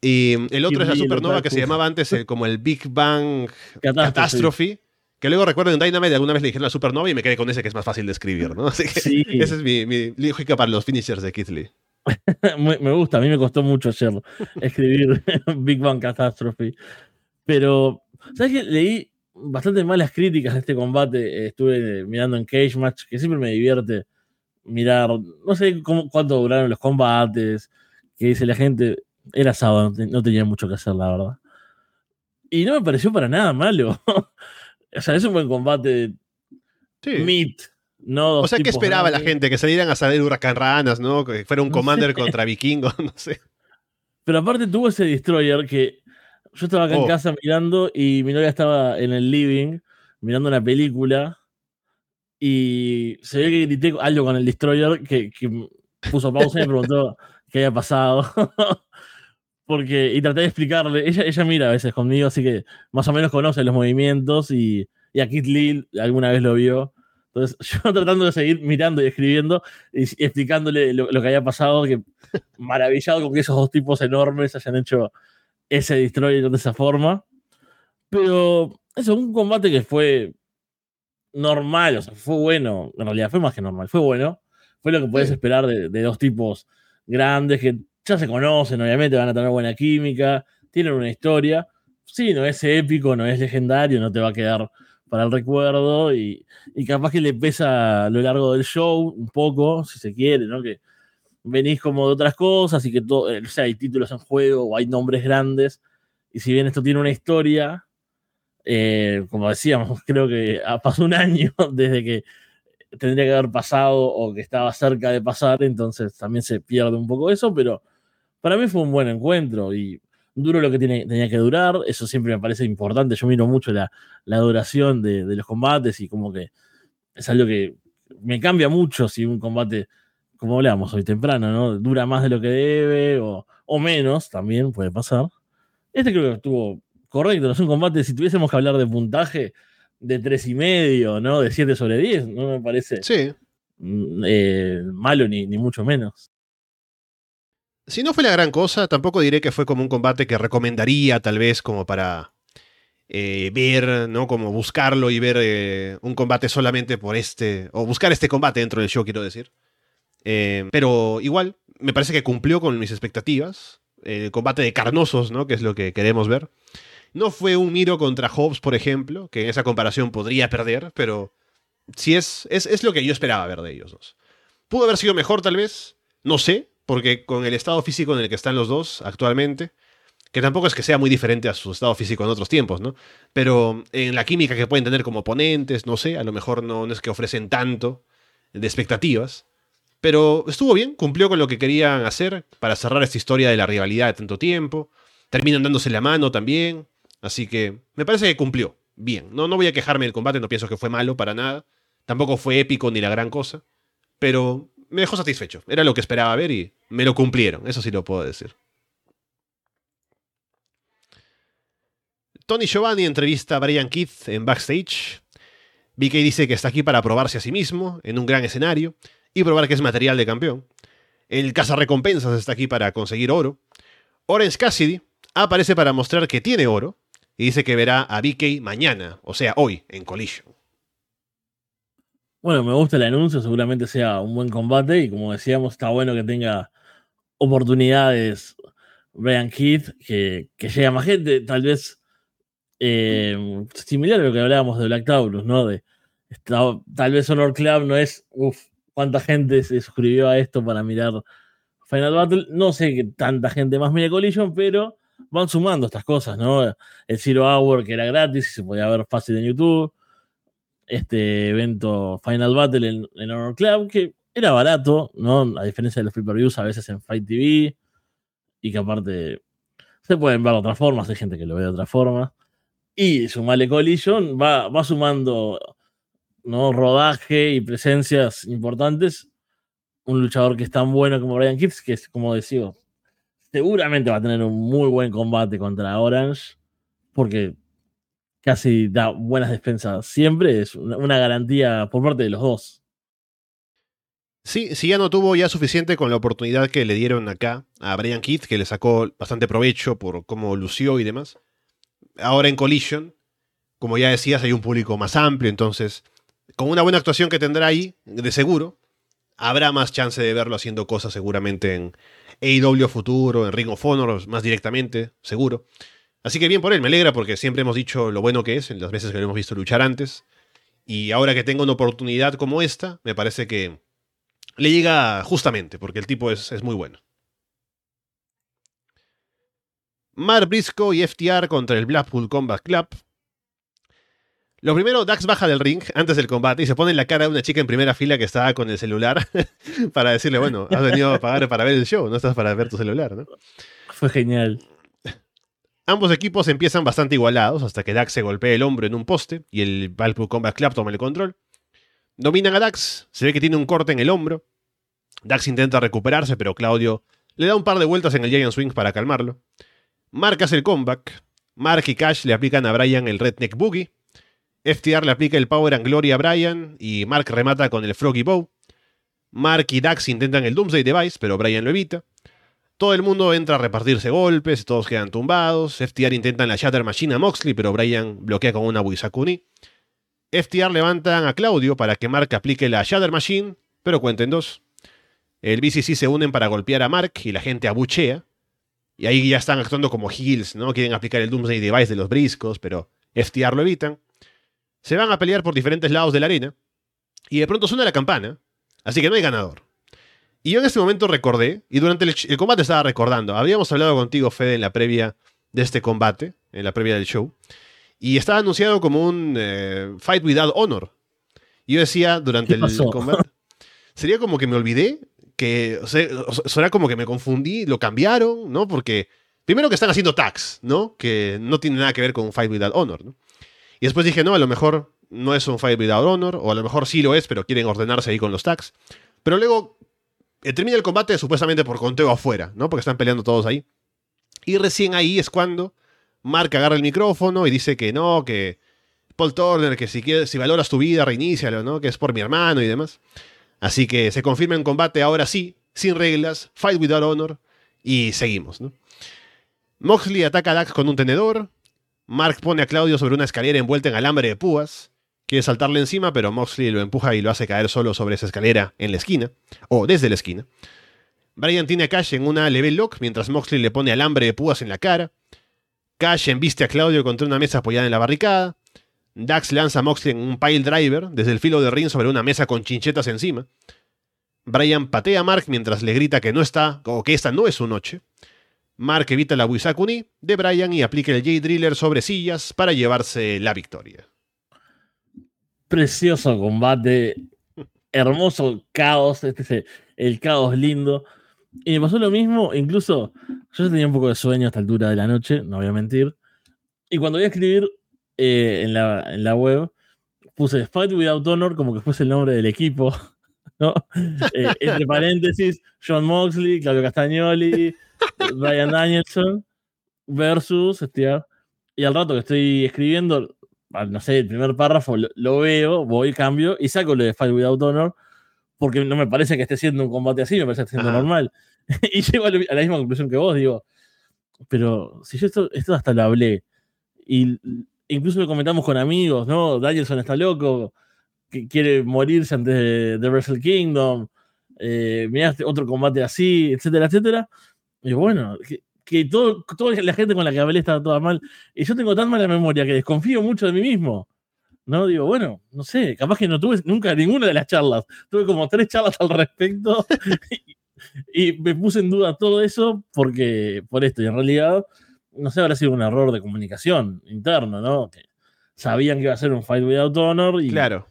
Y el otro es la supernova que se llamaba antes como el Big Bang Catastrophe. Que luego recuerdo en Dynamite alguna vez le dijeron la supernova y me quedé con ese que es más fácil de escribir, ¿no? (laughs) Así que sí. ese es mi, mi lógica para los finishers de Keith Lee. (laughs) me gusta, a mí me costó mucho hacerlo, escribir (laughs) Big Bang Catastrophe. Pero, ¿sabes qué? Leí bastante malas críticas de este combate. Estuve mirando en Cage Match, que siempre me divierte mirar, no sé cómo, cuánto duraron los combates, que dice la gente, era sábado, no, tenía mucho que hacer, la verdad. Y no me pareció para nada malo. O sea, es un buen combate. Sí. Meat. No o sea, ¿qué esperaba la gente? Que salieran a salir huracán ranas, ¿no? Que fuera un Commander contra vikingos, (laughs) no sé. Pero aparte tuvo ese Destroyer que yo estaba acá en oh. casa mirando y mi novia estaba en el living mirando una película y se ve que grité algo con el Destroyer que, puso pausa y me preguntó (laughs) qué había pasado. (laughs) Porque, y traté de explicarle, ella, ella mira a veces conmigo, así que más o menos conoce los movimientos y, y a Kit Lee alguna vez lo vio. Entonces, (laughs) yo tratando de seguir mirando y escribiendo y, explicándole lo, lo, que había pasado, que maravillado con que esos dos tipos enormes hayan hecho ese Destroyer de esa forma. Pero eso, un combate que fue normal, o sea, fue bueno. En realidad fue más que normal, fue bueno. Fue lo que puedes esperar de, dos tipos grandes que ya se conocen, obviamente van a tener buena química, tienen una historia. Sí, no es épico, no es legendario, no te va a quedar para el recuerdo y, y capaz que le pesa a lo largo del show un poco, si se quiere, ¿no? Que venís como de otras cosas y que todo, eh, o sea, hay títulos en juego o hay nombres grandes. Y si bien esto tiene una historia, eh, como decíamos, (laughs) creo que pasó un año (laughs) desde que tendría que haber pasado o que estaba cerca de pasar, entonces también se pierde un poco eso, pero para mí fue un buen encuentro y duro lo que tiene, tenía que durar, eso siempre me parece importante, yo miro mucho la, duración de, los combates y como que es algo que me cambia mucho si un combate, como hablábamos hoy temprano, ¿no? Dura más de lo que debe o, o menos, también puede pasar. Este creo que estuvo correcto, no es un combate, si tuviésemos que hablar de puntaje, de tres y medio, ¿no? De 7 sobre 10, no me parece sí. Mm, eh, malo ni, ni mucho menos. Si no fue la gran cosa, tampoco diré que fue como un combate que recomendaría tal vez como para eh, ver, ¿no? Como buscarlo y ver eh, un combate solamente por este, o buscar este combate dentro del show, quiero decir. pero igual, me parece que cumplió con mis expectativas. El combate de carnosos, ¿no? Que es lo que queremos ver. No fue un Miro contra Hobbs, por ejemplo, que en esa comparación podría perder, pero sí es, es, lo que yo esperaba ver de ellos dos. ¿Pudo haber sido mejor tal vez? No sé, porque con el estado físico en el que están los dos actualmente, que tampoco es que sea muy diferente a su estado físico en otros tiempos, ¿no? Pero en la química que pueden tener como oponentes, no sé, a lo mejor no, es que ofrecen tanto de expectativas. Pero estuvo bien, cumplió con lo que querían hacer para cerrar esta historia de la rivalidad de tanto tiempo. Terminan dándose la mano también. Así que me parece que cumplió. Bien, no, no voy a quejarme del combate, no pienso que fue malo para nada. Tampoco fue épico ni la gran cosa. Pero me dejó satisfecho. Era lo que esperaba ver y me lo cumplieron, eso sí lo puedo decir. Tony Giovanni entrevista a Brian Keith en backstage. BK dice que está aquí para probarse a sí mismo en un gran escenario y probar que es material de campeón. El recompensas está aquí para conseguir oro. Orange Cassidy aparece para mostrar que tiene oro y dice que verá a BK mañana, o sea, hoy, en Collision. Bueno, me gusta el anuncio, seguramente sea un buen combate y como decíamos, está bueno que tenga oportunidades Brian Keith, que, que llegue a más gente, tal vez eh, similar a lo que hablábamos de Black Taurus, ¿no? De, tal vez Honor Club no es, uff, cuánta gente se suscribió a esto para mirar Final Battle. No sé que tanta gente más mire Collision, pero van sumando estas cosas, ¿no? El Zero Hour que era gratis y se podía ver fácil en YouTube. Este evento Final Battle en, Honor Club, que era barato, ¿no? A diferencia de los pay-per-views a veces en Fight TV. Y que aparte se pueden ver de otras formas, hay gente que lo ve de otra forma. Y sumarle Collision va, va sumando ¿no? rodaje y presencias importantes. Un luchador que es tan bueno como Brian Kipps, que es como decía, seguramente va a tener un muy buen combate contra Orange, porque casi da buenas defensas siempre, es una garantía por parte de los dos. Sí, sí ya no tuvo ya suficiente con la oportunidad que le dieron acá a Brian Keith, que le sacó bastante provecho por cómo lució y demás. Ahora en Collision, como ya decías, hay un público más amplio, entonces, con una buena actuación que tendrá ahí, de seguro, habrá más chance de verlo haciendo cosas seguramente en, AEW futuro, en Ring of Honor más directamente, seguro. Así que bien por él, me alegra porque siempre hemos dicho lo bueno que es en las veces que lo hemos visto luchar antes. Y ahora que tengo una oportunidad como esta, me parece que le llega justamente, porque el tipo es, muy bueno. Mar Briscoe y FTR contra el Blackpool Combat Club. Lo primero, Dax baja del ring antes del combate y se pone en la cara de una chica en primera fila que estaba con el celular (laughs) para decirle, bueno, has venido a pagar para ver el show, no estás para ver tu celular, ¿no? Fue genial. Ambos equipos empiezan bastante igualados hasta que Dax se golpea el hombro en un poste y el Valpo Combat Club toma el control. Dominan a Dax, se ve que tiene un corte en el hombro. Dax intenta recuperarse, pero Claudio le da un par de vueltas en el Giant Swing para calmarlo. Mark hace el comeback. Mark y Cash le aplican a Brian el Redneck Boogie. FTR le aplica el Power and Glory a Brian y Mark remata con el Froggy Bow. Mark y Dax intentan el Doomsday Device, pero Brian lo evita. Todo el mundo entra a repartirse golpes, todos quedan tumbados. FTR intentan la Shatter Machine a Moxley, pero Brian bloquea con una Buisakuni. FTR levantan a Claudio para que Mark aplique la Shatter Machine, pero cuenten dos. El BCC se unen para golpear a Mark y la gente abuchea. Y ahí ya están actuando como heels, ¿no? Quieren aplicar el Doomsday Device de los briscos, pero FTR lo evitan. Se van a pelear por diferentes lados de la arena. Y de pronto suena la campana. Así que no hay ganador. Y yo en este momento recordé, y durante el, combate estaba recordando, habíamos hablado contigo, Fede, en la previa de este combate, en la previa del show, y estaba anunciado como un eh, Fight Without Honor. Yo decía durante ¿Qué el combate. (laughs) Sería como que me olvidé, que. O sea, será como que me confundí, lo cambiaron, ¿no? Porque. Primero que están haciendo tags, ¿no? Que no tiene nada que ver con Fight Without Honor, ¿no? Y después dije, no, a lo mejor no es un Fight Without Honor, o a lo mejor sí lo es, pero quieren ordenarse ahí con los tags. Pero luego termina el combate supuestamente por conteo afuera, ¿no? Porque están peleando todos ahí. Y recién ahí es cuando Mark agarra el micrófono y dice que no, que Paul Turner, que si, quieres, si valoras tu vida, reinícialo, ¿no? Que es por mi hermano y demás. Así que se confirma en combate ahora sí, sin reglas, Fight Without Honor, y seguimos, ¿no? Moxley ataca a Dax con un tenedor. Mark pone a Claudio sobre una escalera envuelta en alambre de púas. Quiere saltarle encima, pero Moxley lo empuja y lo hace caer solo sobre esa escalera en la esquina, o desde la esquina. Brian tiene a Cash en una level lock mientras Moxley le pone alambre de púas en la cara. Cash embiste a Claudio contra una mesa apoyada en la barricada. Dax lanza a Moxley en un pile driver desde el filo de ring sobre una mesa con chinchetas encima. Brian patea a Mark mientras le grita que no está, o que esta no es su noche. Mark evita la Wisakuni de Brian y aplica el J-Driller sobre sillas para llevarse la victoria. Precioso combate. Hermoso caos. Este es el, caos lindo. Y me pasó lo mismo, incluso yo tenía un poco de sueño a esta altura de la noche, no voy a mentir. Y cuando voy a escribir eh, en, la, en la web, puse Fight Without Honor como que fuese el nombre del equipo. (laughs) Eh, entre paréntesis, John Moxley, Claudio Castagnoli, Brian Danielson versus este, y al rato que estoy escribiendo, no sé, el primer párrafo lo, lo veo, voy, cambio y saco lo de Fight Without Honor porque no me parece que esté siendo un combate así, me parece que esté siendo Ajá. normal. (laughs) y llego a, lo- a la misma conclusión que vos, digo, pero si yo esto, esto hasta lo hablé, y incluso lo comentamos con amigos, ¿no? Danielson está loco, que quiere morirse antes de, de Wrestle Kingdom, eh, mirá este otro combate así, etcétera, etcétera. Y bueno, que, todo, toda la gente con la que hablé estaba toda mal, y yo tengo tan mala memoria que desconfío mucho de mí mismo. ¿no? Digo, bueno, no sé, capaz que no tuve nunca ninguna de las charlas. Tuve como tres charlas al respecto (laughs) y, y me puse en duda todo eso porque, por esto, y en realidad, no sé, habrá sido un error de comunicación interno, ¿no? Que sabían que iba a ser un Fight Without Honor y Claro.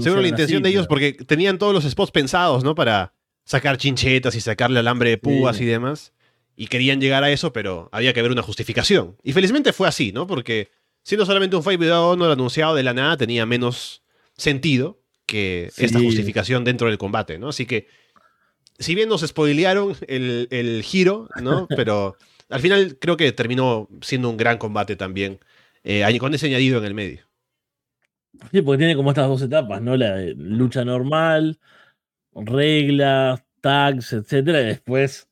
Seguro la intención así, de ellos pero- porque tenían todos los spots pensados, ¿no? Para sacar chinchetas y sacarle alambre de púas Sí. y demás. Y querían llegar a eso, pero había que ver una justificación. Y felizmente fue así, ¿no? Porque siendo solamente un Fight Without Honor anunciado de la nada, tenía menos sentido que Sí. esta justificación dentro del combate, ¿no? Así que, si bien nos spoilearon el, el giro, ¿no? (laughs) Pero al final creo que terminó siendo un gran combate también, eh, con ese añadido en el medio. Sí, porque tiene como estas dos etapas, ¿no? La lucha normal, reglas, tags, etcétera, y después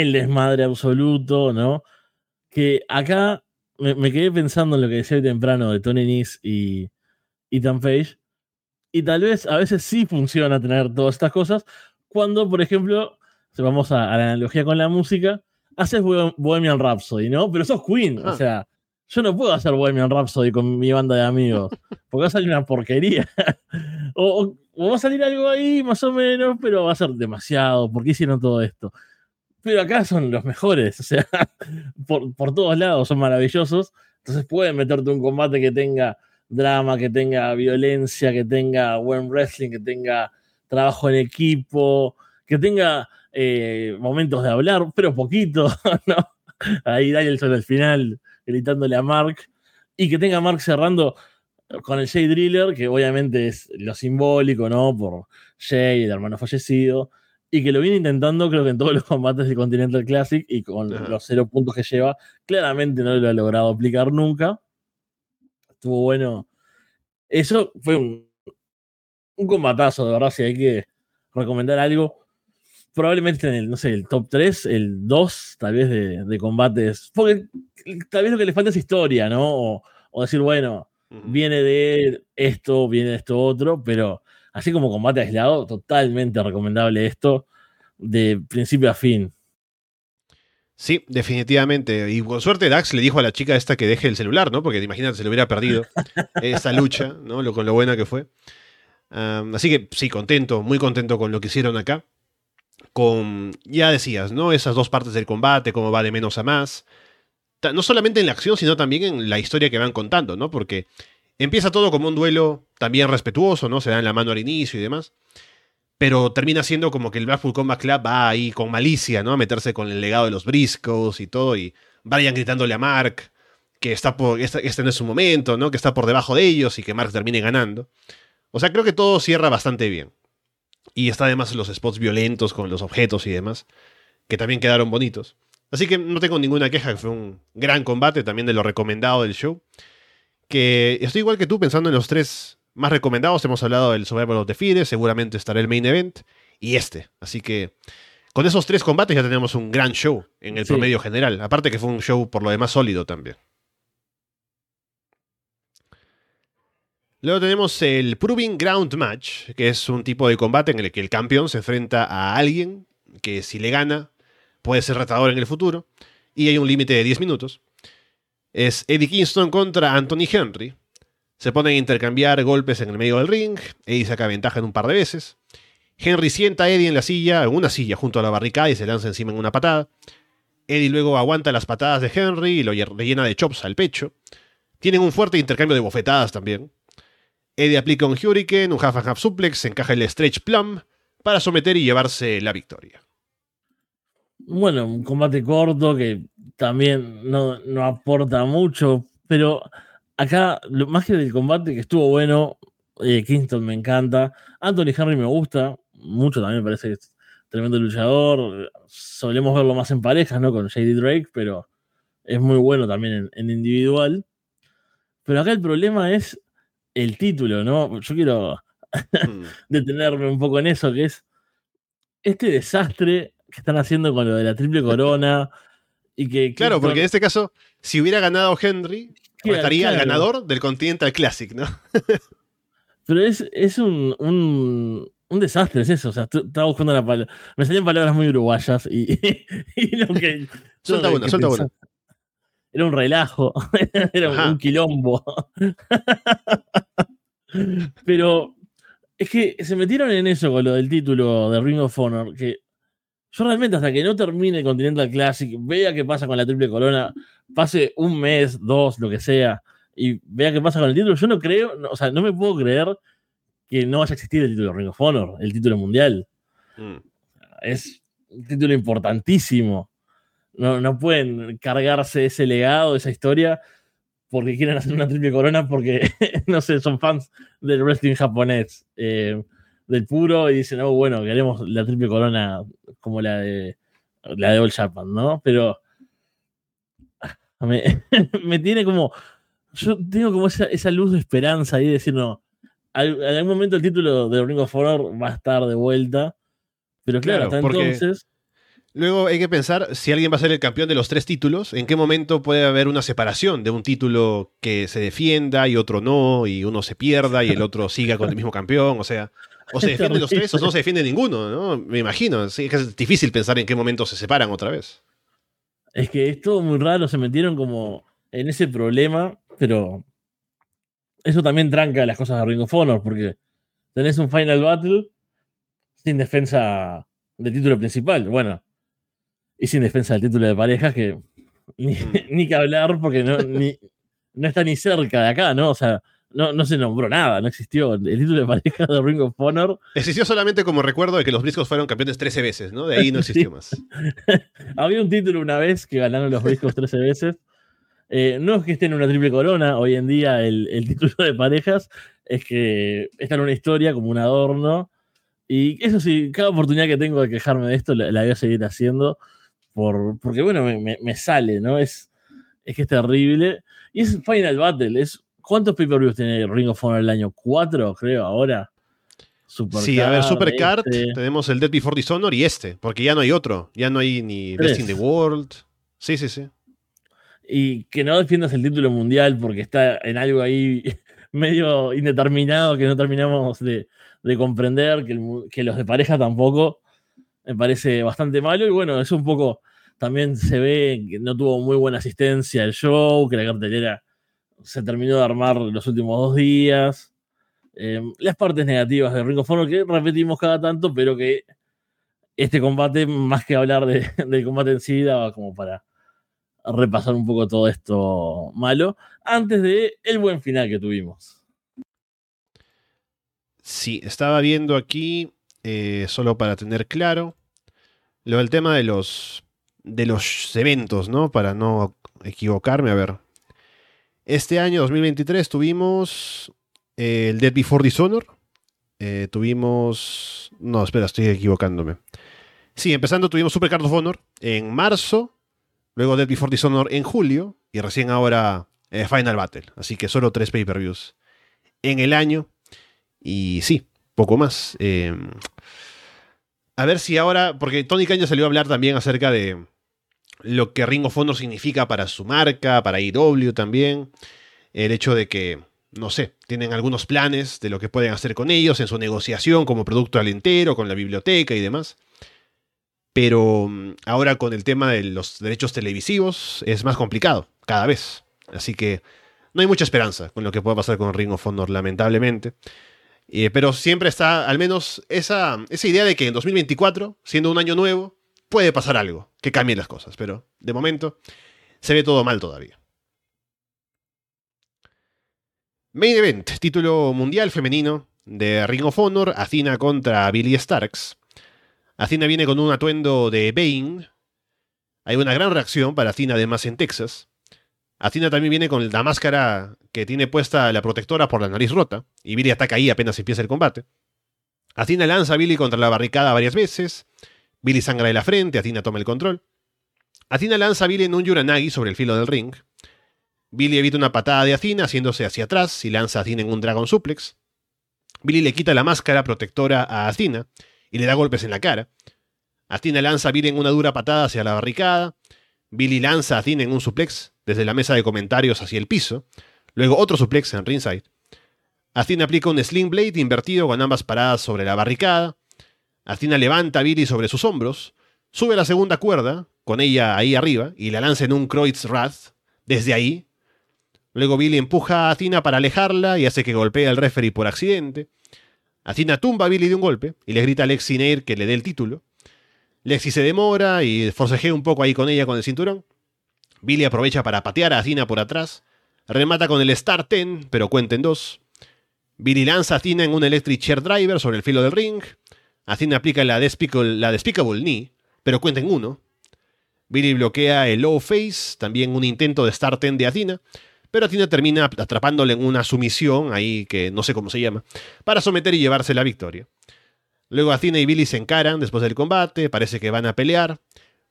el desmadre absoluto, ¿no? Que acá me, me quedé pensando en lo que decía hoy temprano de Tony Nese y Ethan Page, y tal vez a veces sí funciona tener todas estas cosas, cuando, por ejemplo, si vamos a, a la analogía con la música, haces Bohem- Bohemian Rhapsody, ¿no? Pero sos Queen, Ah. o sea, yo no puedo hacer Bohemian Rhapsody con mi banda de amigos, porque va a salir una porquería. (laughs) o, o- o va a salir algo ahí más o menos, pero va a ser demasiado, ¿por qué hicieron todo esto? Pero acá son los mejores, o sea, (laughs) por, por todos lados son maravillosos, entonces pueden meterte un combate que tenga drama, que tenga violencia, que tenga buen wrestling, que tenga trabajo en equipo, que tenga eh, momentos de hablar, pero poquito, (laughs) ¿no? Ahí Danielson al final gritándole a Mark, y que tenga a Mark cerrando con el Jay Driller, que obviamente es lo simbólico, ¿no? Por Jay, el hermano fallecido, y que lo viene intentando, creo que en todos los combates del Continental Classic, y con Ajá. los cero puntos que lleva, claramente no lo ha logrado aplicar nunca. Estuvo bueno. Eso fue un, un combatazo, de verdad, si hay que recomendar algo. Probablemente en el, no sé, el top 3, el 2, tal vez, de, de combates. Porque tal vez lo que le falta es historia, ¿no? O, o decir, bueno, Ujú. viene de esto, viene de esto otro, pero así como combate aislado, totalmente recomendable esto, de principio a fin. Sí, definitivamente. Y con suerte Dax le dijo a la chica esta que deje el celular, ¿no? Porque imagínate, se le hubiera perdido (laughs) esa lucha, ¿no? Lo, con lo buena que fue. Así que sí, contento, muy contento con lo que hicieron acá. Con, ya decías, ¿no? Esas dos partes del combate, cómo va de menos a más. No solamente en la acción, sino también en la historia que van contando, ¿no? Porque Empieza todo como un duelo también respetuoso, ¿no? Se dan la mano al inicio y demás. Pero termina siendo como que el Blackpool Combat Club va ahí con malicia, ¿no? A meterse con el legado de los Briscoes y todo. Y vayan gritándole a Mark que está por, este, este no es su momento, ¿no? Que está por debajo de ellos y que Mark termine ganando. O sea, creo que todo cierra bastante bien. Y está además los spots violentos con los objetos y demás, que también quedaron bonitos. Así que no tengo ninguna queja, fue un gran combate, también de lo recomendado del show. Que estoy igual que tú pensando en los tres más recomendados. Hemos hablado del Survival of the Fittest, seguramente estará el main event y este. Así que con esos tres combates ya tenemos un gran show en el promedio general. Aparte que fue un show por lo demás sólido también. Luego tenemos el Proving Ground Match, que es un tipo de combate en el que el campeón se enfrenta a alguien que si le gana puede ser retador en el futuro y hay un límite de 10 minutos. Es Eddie Kingston contra Anthony Henry. Se ponen a intercambiar golpes en el medio del ring, Eddie saca ventaja en un par de veces. Henry sienta a Eddie en la silla, en una silla junto a la barricada y se lanza encima en una patada. Eddie luego aguanta las patadas de Henry y lo llena de chops al pecho. Tienen un fuerte intercambio de bofetadas también. Eddie aplica un Hurricane, un half and half suplex, encaja el Stretch Plum para someter y llevarse la victoria. Bueno, un combate corto que también no, aporta mucho, pero acá, más que del combate que estuvo bueno, eh, Kingston me encanta, Anthony Henry me gusta, mucho también me parece que es tremendo luchador, solemos verlo más en parejas, ¿no? Con JD Drake, pero es muy bueno también en individual. Pero acá el problema es el título, ¿no? Yo quiero mm. (laughs) detenerme un poco en eso, que es este desastre que están haciendo con lo de la triple corona. Y que Claro, porque en este caso, si hubiera ganado Henry, estaría el ganador del Continental Classic, ¿no? (laughs) Pero es, un, un, desastre, es eso. O sea, estaba buscando la palabra. Me salían palabras muy uruguayas y, (laughs) lo (laughs) que. Suelta una, suelta una era un relajo, era un quilombo. Pero es que se metieron en eso con lo del título de Ring of Honor, que yo realmente hasta que no termine el Continental Classic, vea qué pasa con la triple corona, pase un mes, dos, lo que sea, y vea qué pasa con el título, yo no creo, o sea, no me puedo creer que no vaya a existir el título de Ring of Honor, el título mundial. Mm. Es un título importantísimo. No, no pueden cargarse ese legado, esa historia, porque quieren hacer una triple corona, porque, (laughs) no sé, son fans del wrestling japonés, eh, del puro, y dicen, oh, bueno, queremos la triple corona como la de, la de All Japan, ¿no? Pero me, (laughs) me tiene como, yo tengo como esa, luz de esperanza ahí de decir, no, en algún momento el título de Ring of Honor va a estar de vuelta, pero claro, hasta entonces Luego hay que pensar si alguien va a ser el campeón de los tres títulos, en qué momento puede haber una separación de un título que se defienda y otro no, y uno se pierda y el otro siga con el mismo campeón, o sea, o se (laughs) defienden los tres o no se defiende ninguno, ¿no? Me imagino, es difícil pensar en qué momento se separan otra vez. Es que es todo muy raro, se metieron como en ese problema, pero eso también tranca las cosas de Ring of Honor, porque tenés un Final Battle sin defensa del título principal. Bueno, y sin defensa del título de parejas, que ni, mm. (laughs) que hablar porque no, no está ni cerca de acá, ¿no? O sea, no, no, se nombró nada, no existió. El título de pareja de Ring of Honor. Existió solamente como recuerdo de que los Briscoes fueron campeones 13 veces, ¿no? De ahí no existió (laughs) más. (laughs) Había un título una vez que ganaron los Briscoes 13 veces. Eh, no es que estén en una triple corona, hoy en día el, el, título de parejas es que está en una historia como un adorno. Y eso sí, cada oportunidad que tengo de quejarme de esto la voy a seguir haciendo porque bueno, me, sale, ¿no? Es, es que es terrible. Y es Final Battle, es ¿cuántos pay-per-views tiene Ring of Honor el año? ¿Cuatro, creo, ahora? sí, a ver, Supercard, este. tenemos el Dead Before Dishonor y este, porque ya no hay otro, ya no hay ni Best in the World. Sí, sí, sí. Y que no defiendas el título mundial porque está en algo ahí (laughs) medio indeterminado que no terminamos de, comprender, que, que, los de pareja tampoco me parece bastante malo. Y bueno, es un poco. También se ve que no tuvo muy buena asistencia el show, que la cartelera se terminó de armar los últimos dos días. Em, las partes negativas de Ring of Honor que repetimos cada tanto, pero que este combate, más que hablar de, (laughs) del combate en sí, daba como para repasar un poco todo esto malo antes de el buen final que tuvimos. Sí, estaba viendo aquí, eh, solo para tener claro, lo del tema de los, de los eventos, ¿no? Para no equivocarme, a ver. Este año 2023 tuvimos eh, el Dead Before Dishonor. Eh, tuvimos... No, espera, estoy equivocándome. Sí, empezando tuvimos Super Card of Honor en marzo, luego Dead Before Dishonor en julio y recién ahora Final Battle. Así que solo tres pay-per-views en el año. Y sí, poco más. Eh, a ver si ahora, porque Tony Khan ya salió a hablar también acerca de lo que Ring of significa para su marca, para IW también. El hecho de que, no sé, tienen algunos planes de lo que pueden hacer con ellos en su negociación como producto al entero, con la biblioteca y demás. Pero mm, ahora con el tema de los derechos televisivos es más complicado, cada vez. Así que no hay mucha esperanza con lo que pueda pasar con Ring of lamentablemente. Eh, pero siempre está, al menos, esa, esa idea de que en 2024, siendo un año nuevo, puede pasar algo, que cambie las cosas. Pero de momento, se ve todo mal todavía. Main Event, título mundial femenino de Ring of Honor, Athena contra Billy Starks. Athena viene con un atuendo de Bane. Hay una gran reacción para Athena además en Texas. Athena también viene con la máscara que tiene puesta la protectora por la nariz rota, y Billy ataca ahí apenas empieza el combate. Athena lanza a Billy contra la barricada varias veces. Billy sangra de la frente, Athena toma el control. Athena lanza a Billy en un Yuranagi sobre el filo del ring. Billy evita una patada de Athena haciéndose hacia atrás y lanza a Athena en un Dragon Suplex. Billy le quita la máscara protectora a Athena y le da golpes en la cara. Athena lanza a Billy en una dura patada hacia la barricada. Billy lanza a Athena en un suplex desde la mesa de comentarios hacia el piso. Luego otro suplex en ringside. Athena aplica un Sling Blade invertido con ambas paradas sobre la barricada. Athena levanta a Billy sobre sus hombros, sube la segunda cuerda, con ella ahí arriba, y la lanza en un Kreutz Wrath, desde ahí. Luego Billy empuja a Athena para alejarla y hace que golpee al referee por accidente. Athena tumba a Billy de un golpe y le grita a Lexi Nair que le dé el título. Lexi se demora y forcejea un poco ahí con ella con el cinturón. Billy aprovecha para patear a Athena por atrás. Remata con el Star Ten, pero cuenta en dos. Billy lanza a Athena en un Electric Chair Driver sobre el filo del ring. Athena aplica la Despicable, la Knee, pero cuenta en uno. Billy bloquea el Low Face, también un intento de Star Ten de Athena, pero Athena termina atrapándole en una sumisión, ahí que no sé cómo se llama, para someter y llevarse la victoria. Luego Athena y Billy se encaran después del combate, parece que van a pelear.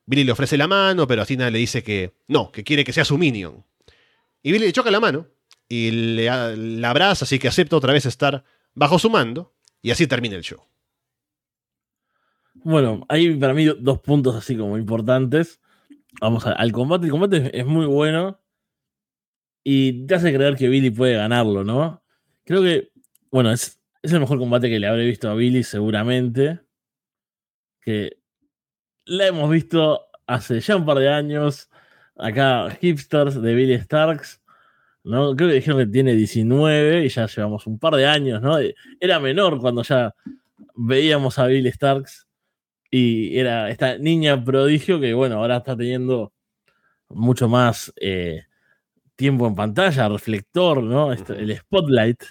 Billy le ofrece la mano, pero Athena le dice que no, que quiere que sea su minion. Y Billy le choca la mano y le, la abraza, así que acepta otra vez estar bajo su mando, y así termina el show. Bueno, hay para mí dos puntos así como importantes. Vamos al combate. El combate es muy bueno y te hace creer que Billy puede ganarlo, ¿no? Creo que, bueno, es, es el mejor combate que le habré visto a Billy seguramente. Que la hemos visto hace ya un par de años. Acá, hipsters de Billy Starks. ¿no? Creo que dijeron que tiene 19 y ya llevamos un par de años, ¿no? Era menor cuando ya veíamos a Billy Starks y era esta niña prodigio que, bueno, ahora está teniendo mucho más eh, tiempo en pantalla, reflector, ¿no? Este, el spotlight,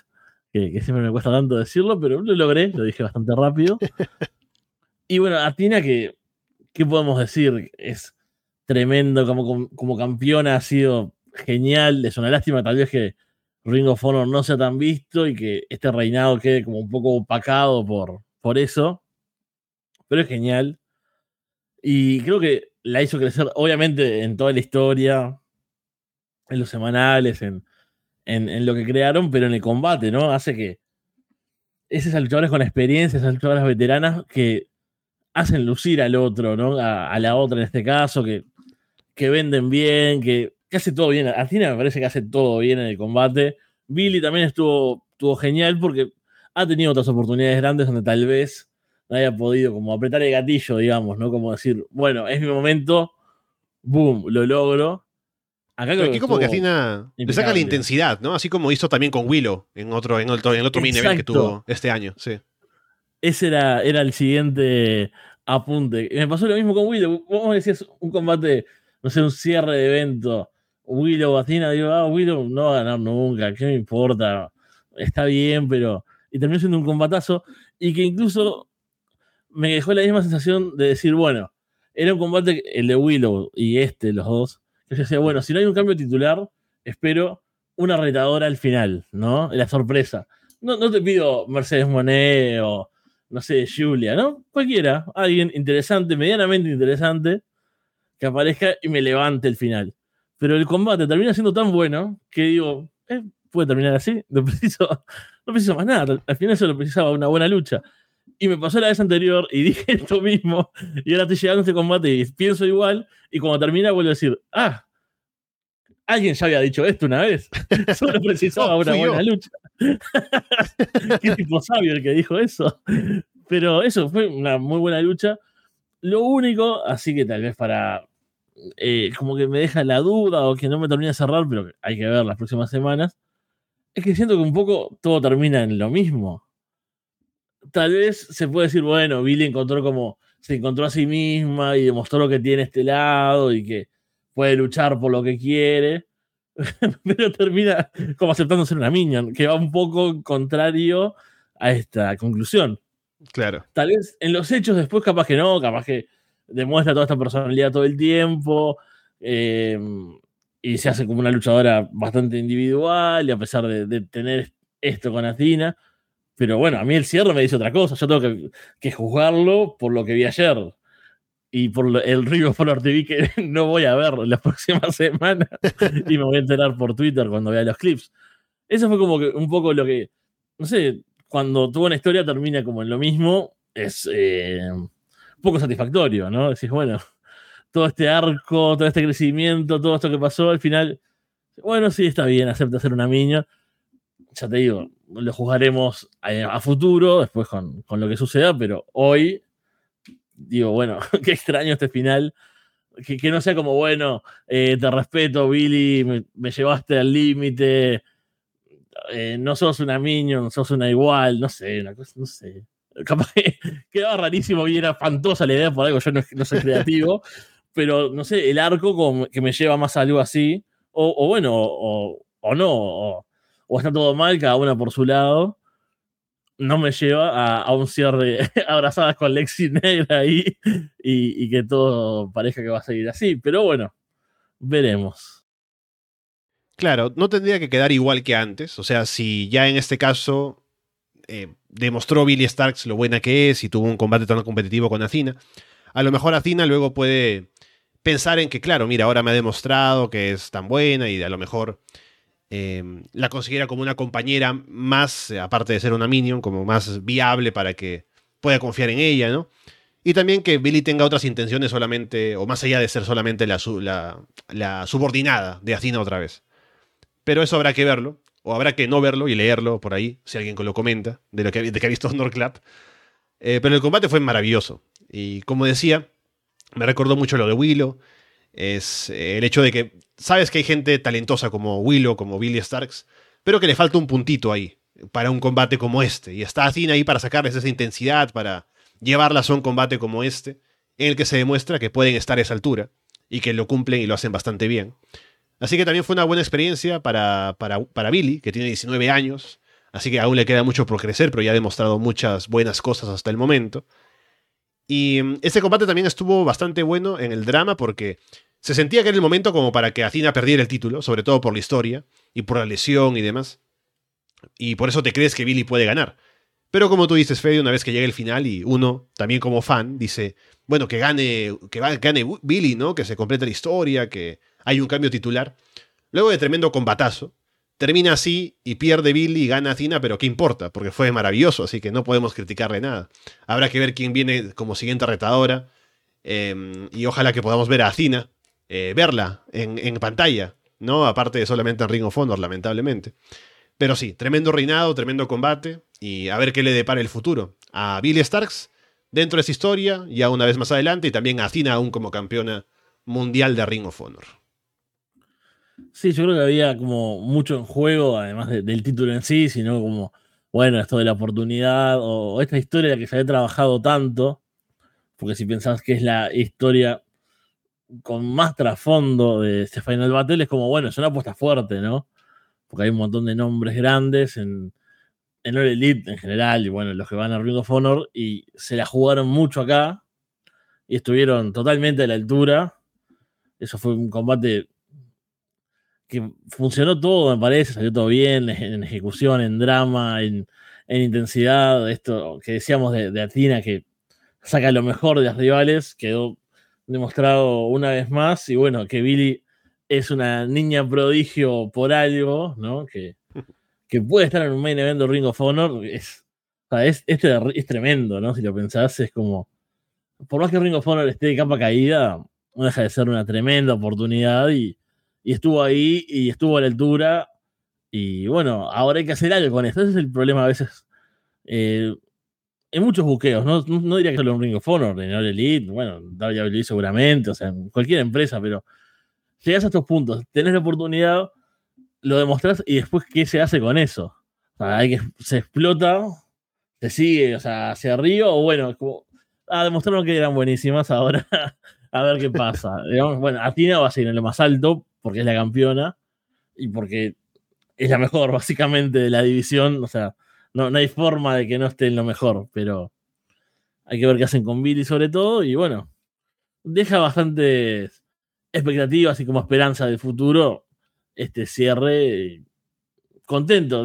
que, siempre me cuesta tanto decirlo, pero lo logré, lo dije bastante rápido. (laughs) y bueno, Atina, que, ¿qué podemos decir? Es tremendo, como, como campeona ha sido genial, es una lástima tal vez que Ring of Honor no sea tan visto y que este reinado quede como un poco opacado por, por eso pero es genial. Y creo que la hizo crecer, obviamente, en toda la historia, en los semanales, en, en, lo que crearon, pero en el combate, ¿no? Hace que esas luchadoras con experiencia, esas luchadoras veteranas que hacen lucir al otro, ¿no? A, la otra en este caso, que, que venden bien, que, hace todo bien. Athena me parece que hace todo bien en el combate. Billy también estuvo, estuvo genial porque ha tenido otras oportunidades grandes donde tal vez no haya podido como apretar el gatillo, digamos, ¿no? Como decir, bueno, es mi momento, boom, lo logro. Acá creo aquí como que Athena le saca la intensidad, ¿no? Así como hizo también con Willow en otro, en otro, en otro mini que tuvo este año, sí. Ese era, era el siguiente apunte. Me pasó lo mismo con Willow. Vos decías un combate no sé, un cierre de evento, Willow Athena, digo, ah, Willow no va a ganar nunca, ¿qué me importa? Está bien, pero. Y terminó siendo un combatazo y que incluso me dejó la misma sensación de decir, bueno, era un combate, el de Willow y este, los dos, que yo decía, bueno, si no hay un cambio titular, espero una retadora al final, ¿no? La sorpresa. No, no te pido Mercedes Monet o, no sé, Julia, ¿no? Cualquiera, alguien interesante, medianamente interesante, que aparezca y me levante el final. Pero el combate termina siendo tan bueno que digo, eh, puede terminar así, no (laughs) preciso, no preciso más nada. Al final solo precisaba una buena lucha. Y me pasó la vez anterior y (laughs) dije esto mismo. Y ahora estoy llegando a este combate y pienso igual. Y cuando termina, vuelvo a decir, ah, alguien ya había dicho esto una vez. (laughs) Solo precisaba (laughs) una buena lucha. Qué tipo sabio el que dijo eso. Pero eso fue una muy buena lucha. Lo único, así que tal vez para. Eh, como que me deja la duda o que no me termina de cerrar, pero hay que ver las próximas semanas. Es que siento que un poco todo termina en lo mismo. Tal vez se puede decir, bueno, Billy encontró como. Se encontró a sí misma y demostró lo que tiene este lado y que puede luchar por lo que quiere, (laughs) pero termina como aceptando ser una minion, que va un poco contrario a esta conclusión. Claro. Tal vez en los hechos después capaz que no, capaz que demuestra toda esta personalidad todo el tiempo eh, y se hace como una luchadora bastante individual y a pesar de, tener esto con Athena. Pero bueno, a mí el cierre me dice otra cosa. Yo tengo que, que juzgarlo por lo que vi ayer y por el Río Color TV que (laughs) no voy a ver las (laughs) próximas semanas y me voy a enterar por Twitter cuando vea los clips. Eso fue como que un poco lo que, no sé, cuando tuvo una historia termina como en lo mismo, es eh, un poco satisfactorio, ¿no? Decís, bueno, todo este arco, todo este crecimiento, todo esto que pasó, al final, bueno, sí, está bien, acepta ser una niña. Ya te digo, lo juzgaremos a, futuro, después con, con lo que suceda, pero hoy digo, bueno, (laughs) qué extraño este final. Que, no sea como, bueno, eh, te respeto, Billy, me, llevaste al límite, eh, no sos una minion, sos una igual, no sé, una cosa, no sé. Capaz que (laughs) quedaba rarísimo y era fantosa la idea por algo, yo no, soy creativo, (laughs) pero no sé, el arco como que me lleva más a algo así, o, bueno, o, no, o, o, está todo mal, cada una por su lado no me lleva a, un cierre (laughs) abrazadas con Lexi Negra ahí y, que todo parezca que va a seguir así. Pero bueno, veremos. Claro, no tendría que quedar igual que antes. O sea, si ya en este caso eh, demostró Billy Starks lo buena que es y tuvo un combate tan competitivo con Athena, a lo mejor Athena luego puede pensar en que, claro, mira, ahora me ha demostrado que es tan buena y a lo mejor Em, la considera como una compañera más, eh, aparte de ser una minion, como más viable para que pueda confiar en ella, ¿no? Y también que Billy tenga otras intenciones solamente, o más allá de ser solamente la, subordinada de Athena otra vez. Pero eso habrá que verlo, o habrá que no verlo y leerlo por ahí, si alguien lo comenta, de lo que, de que ha visto (laughs) Honor Club. Eh, pero el combate fue maravilloso. Y como decía, me recordó mucho lo de Willow. Es eh, el hecho de que sabes que hay gente talentosa como Willow, como Billy Starks, pero que le falta un puntito ahí para un combate como este. Y está Athena ahí para sacarles esa intensidad, para llevarlas a un combate como este, en el que se demuestra que pueden estar a esa altura y que lo cumplen y lo hacen bastante bien. Así que también fue una buena experiencia para, para, para Billy, que tiene 19 años, así que aún le queda mucho por crecer, pero ya ha demostrado muchas buenas cosas hasta el momento. Y mm, este combate también estuvo bastante bueno en el drama porque se sentía que era el momento como para que Athena perdiera el título, sobre todo por la historia y por la lesión y demás. Y por eso te crees que Billy puede ganar. Pero como tú dices, Fede, una vez que llega el final y uno, también como fan, dice, bueno, que gane, que gane Billy, ¿no? Que se complete la historia, que hay un cambio titular. Luego de tremendo combatazo, termina así y pierde Billy y gana Athena, pero ¿qué importa? Porque fue maravilloso, así que no podemos criticarle nada. Habrá que ver quién viene como siguiente retadora. Em, y ojalá que podamos ver a Athena eh, verla en, pantalla, ¿no? Aparte de solamente en Ring of Honor, lamentablemente. Pero sí, tremendo reinado, tremendo combate y a ver qué le depara el futuro a Billy Starks dentro de esa historia, ya una vez más adelante, y también a Athena aún como campeona mundial de Ring of Honor. Sí, yo creo que había como mucho en juego, además del título en sí, sino como, bueno, esto de la oportunidad o, esta historia que se había trabajado tanto, porque si pensás que es la historia con más trasfondo de este Final Battle, es como, bueno, es una apuesta fuerte, ¿no? Porque hay un montón de nombres grandes en, en All Elite en general, y bueno, los que van a Ring of Honor, y se la jugaron mucho acá, y estuvieron totalmente a la altura. Eso fue un combate que funcionó todo, me parece, salió todo bien, en ejecución, en drama, en, intensidad, esto que decíamos de, de Atina, que saca lo mejor de las rivales, quedó demostrado una vez más, y bueno, que Billy es una niña prodigio por algo, ¿no? Que, que puede estar en un main event de Ring of Honor, es, es, es, tremendo, ¿no? Si lo pensás, es como, por más que Ring of Honor esté de capa caída, no deja de ser una tremenda oportunidad y, y estuvo ahí y estuvo a la altura. Y bueno, ahora hay que hacer algo con esto. Ese es el problema a veces. Eh, en muchos buqueos, no, no, diría que solo en Ring of Honor, en All Elite, bueno, WWE seguramente, o sea, en cualquier empresa, pero llegas a estos puntos, tenés la oportunidad, lo demostrás y después, ¿qué se hace con eso? O sea, hay que, se explota, se sigue, o sea, hacia arriba, o bueno, como, ah, demostraron que eran buenísimas, (laughs) ahora a ver qué pasa. Digamos, bueno, Atina va a seguir en lo más alto, porque es la campeona y porque es la mejor, básicamente, de la división, o sea, no, no hay forma de que no esté en lo mejor, pero hay que ver qué hacen con Billy sobre todo. Y bueno, deja bastantes expectativas y como esperanza del futuro este cierre. Contento.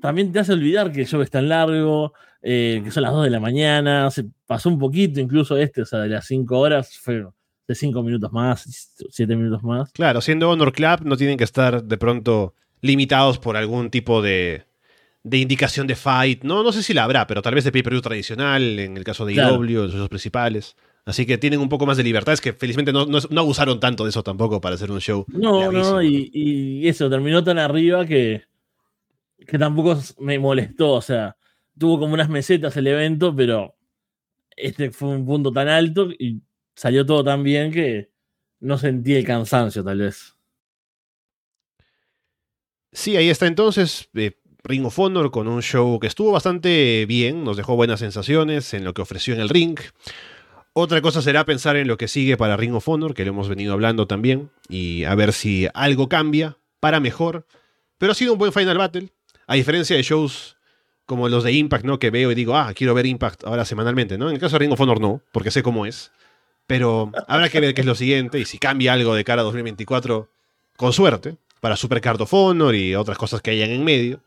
también te hace olvidar que el show es tan largo, eh, que son las 2 de la mañana. Se pasó un poquito incluso este, o sea, de las 5 horas. Fue de 5 minutos más, 7 minutos más. Claro, siendo Honor Club no tienen que estar de pronto limitados por algún tipo de de indicación de fight. No, no sé si la habrá, pero tal vez de pay-per-view tradicional, en el caso de claro. IW, los principales. Así que tienen un poco más de libertad. Es que felizmente no, no, abusaron tanto de eso tampoco para hacer un show. No, no, y, y, eso, terminó tan arriba que, que tampoco me molestó. O sea, tuvo como unas mesetas el evento, pero este fue un punto tan alto y salió todo tan bien que no sentí el cansancio, tal vez. Sí, ahí está entonces. Eh, Ring of Honor con un show que estuvo bastante bien, nos dejó buenas sensaciones en lo que ofreció en el ring. Otra cosa será pensar en lo que sigue para Ring of Honor, que lo hemos venido hablando también, y a ver si algo cambia para mejor. Pero ha sido un buen Final Battle, a diferencia de shows como los de Impact, ¿no? Que veo y digo, ah, quiero ver Impact ahora semanalmente, ¿no? En el caso de Ring of Honor no, porque sé cómo es. Pero habrá que ver qué es lo siguiente y si cambia algo de cara a 2024, con suerte, para Supercard of Honor y otras cosas que hayan en medio.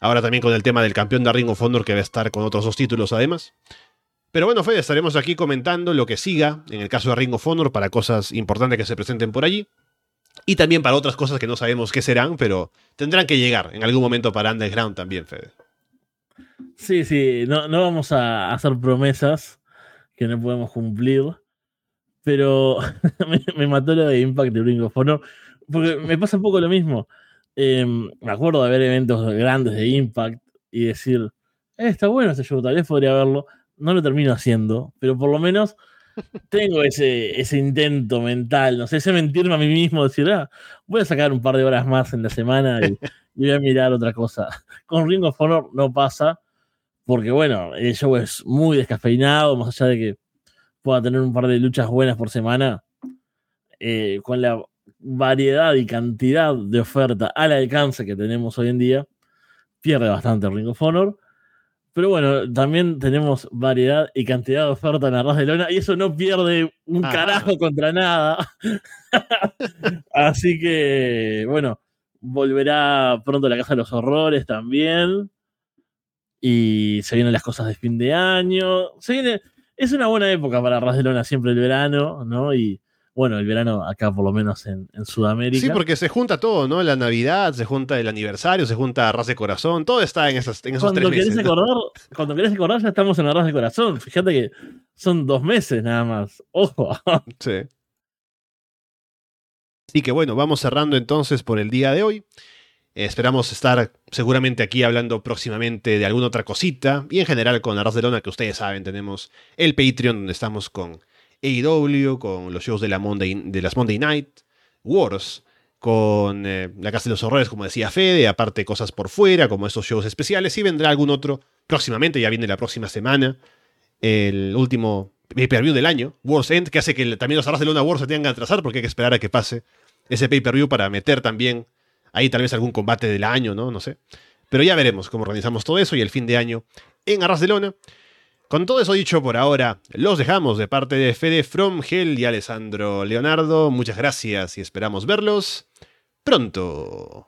Ahora también con el tema del campeón de Ring of Honor que va a estar con otros dos títulos además. Pero bueno, Fede, estaremos aquí comentando lo que siga en el caso de Ring of Honor para cosas importantes que se presenten por allí. Y también para otras cosas que no sabemos qué serán, pero tendrán que llegar en algún momento para Underground también, Fede. Sí, sí, no, no vamos a hacer promesas que no podemos cumplir. Pero (laughs) me, mató lo de Impact de Ring of Honor. Porque me pasa un poco lo mismo. Em, me acuerdo de ver eventos grandes de Impact y decir, eh, está bueno ese show, tal vez podría verlo. No lo termino haciendo, pero por lo menos (laughs) tengo ese, ese intento mental, no sé, ese mentirme a mí mismo, decir, ah, voy a sacar un par de horas más en la semana (laughs) y, voy a mirar otra cosa. Con Ring of Honor no pasa, porque bueno, el show es muy descafeinado, más allá de que pueda tener un par de luchas buenas por semana, eh, con la variedad y cantidad de oferta al alcance que tenemos hoy en día, pierde bastante Ring of Honor. Pero bueno, también tenemos variedad y cantidad de oferta en la de lona y eso no pierde un ah. carajo contra nada. (laughs) Así que, bueno, volverá pronto la Casa de los Horrores también. Y se vienen las cosas de fin de año. Se viene, es una buena época para Ras de Lona, siempre el verano, ¿no? Y bueno, el verano acá por lo menos en, Sudamérica. Sí, porque se junta todo, ¿no? La Navidad, se junta el aniversario, se junta Arras de Corazón, todo está en, esos, en esos tres meses. Cuando querés recordar, ya estamos en Arras de Corazón. Fíjate que son dos meses nada más. Ojo. (laughs) sí. Así que bueno, vamos cerrando entonces por el día de hoy. esperamos estar seguramente aquí hablando próximamente de alguna otra cosita. Y en general con Arras de Lona, que ustedes saben, tenemos el Patreon donde estamos con AEW, con los shows de, la Monday, de las Monday Night Wars, con eh, la Casa de los Horrores, como decía Fede, aparte cosas por fuera, como estos shows especiales, y vendrá algún otro próximamente, ya viene la próxima semana, el último pay-per-view del año, Wars End, que hace que también los arras de Luna Wars se tengan que atrasar porque hay que esperar a que pase ese pay-per-view para meter también ahí tal vez algún combate del año, ¿no? No sé. Pero ya veremos cómo organizamos todo eso y el fin de año en Arras de Lona. Con todo eso dicho por ahora, los dejamos de parte de Fede From Hell y Alessandro Leonardo. Muchas gracias y esperamos verlos pronto.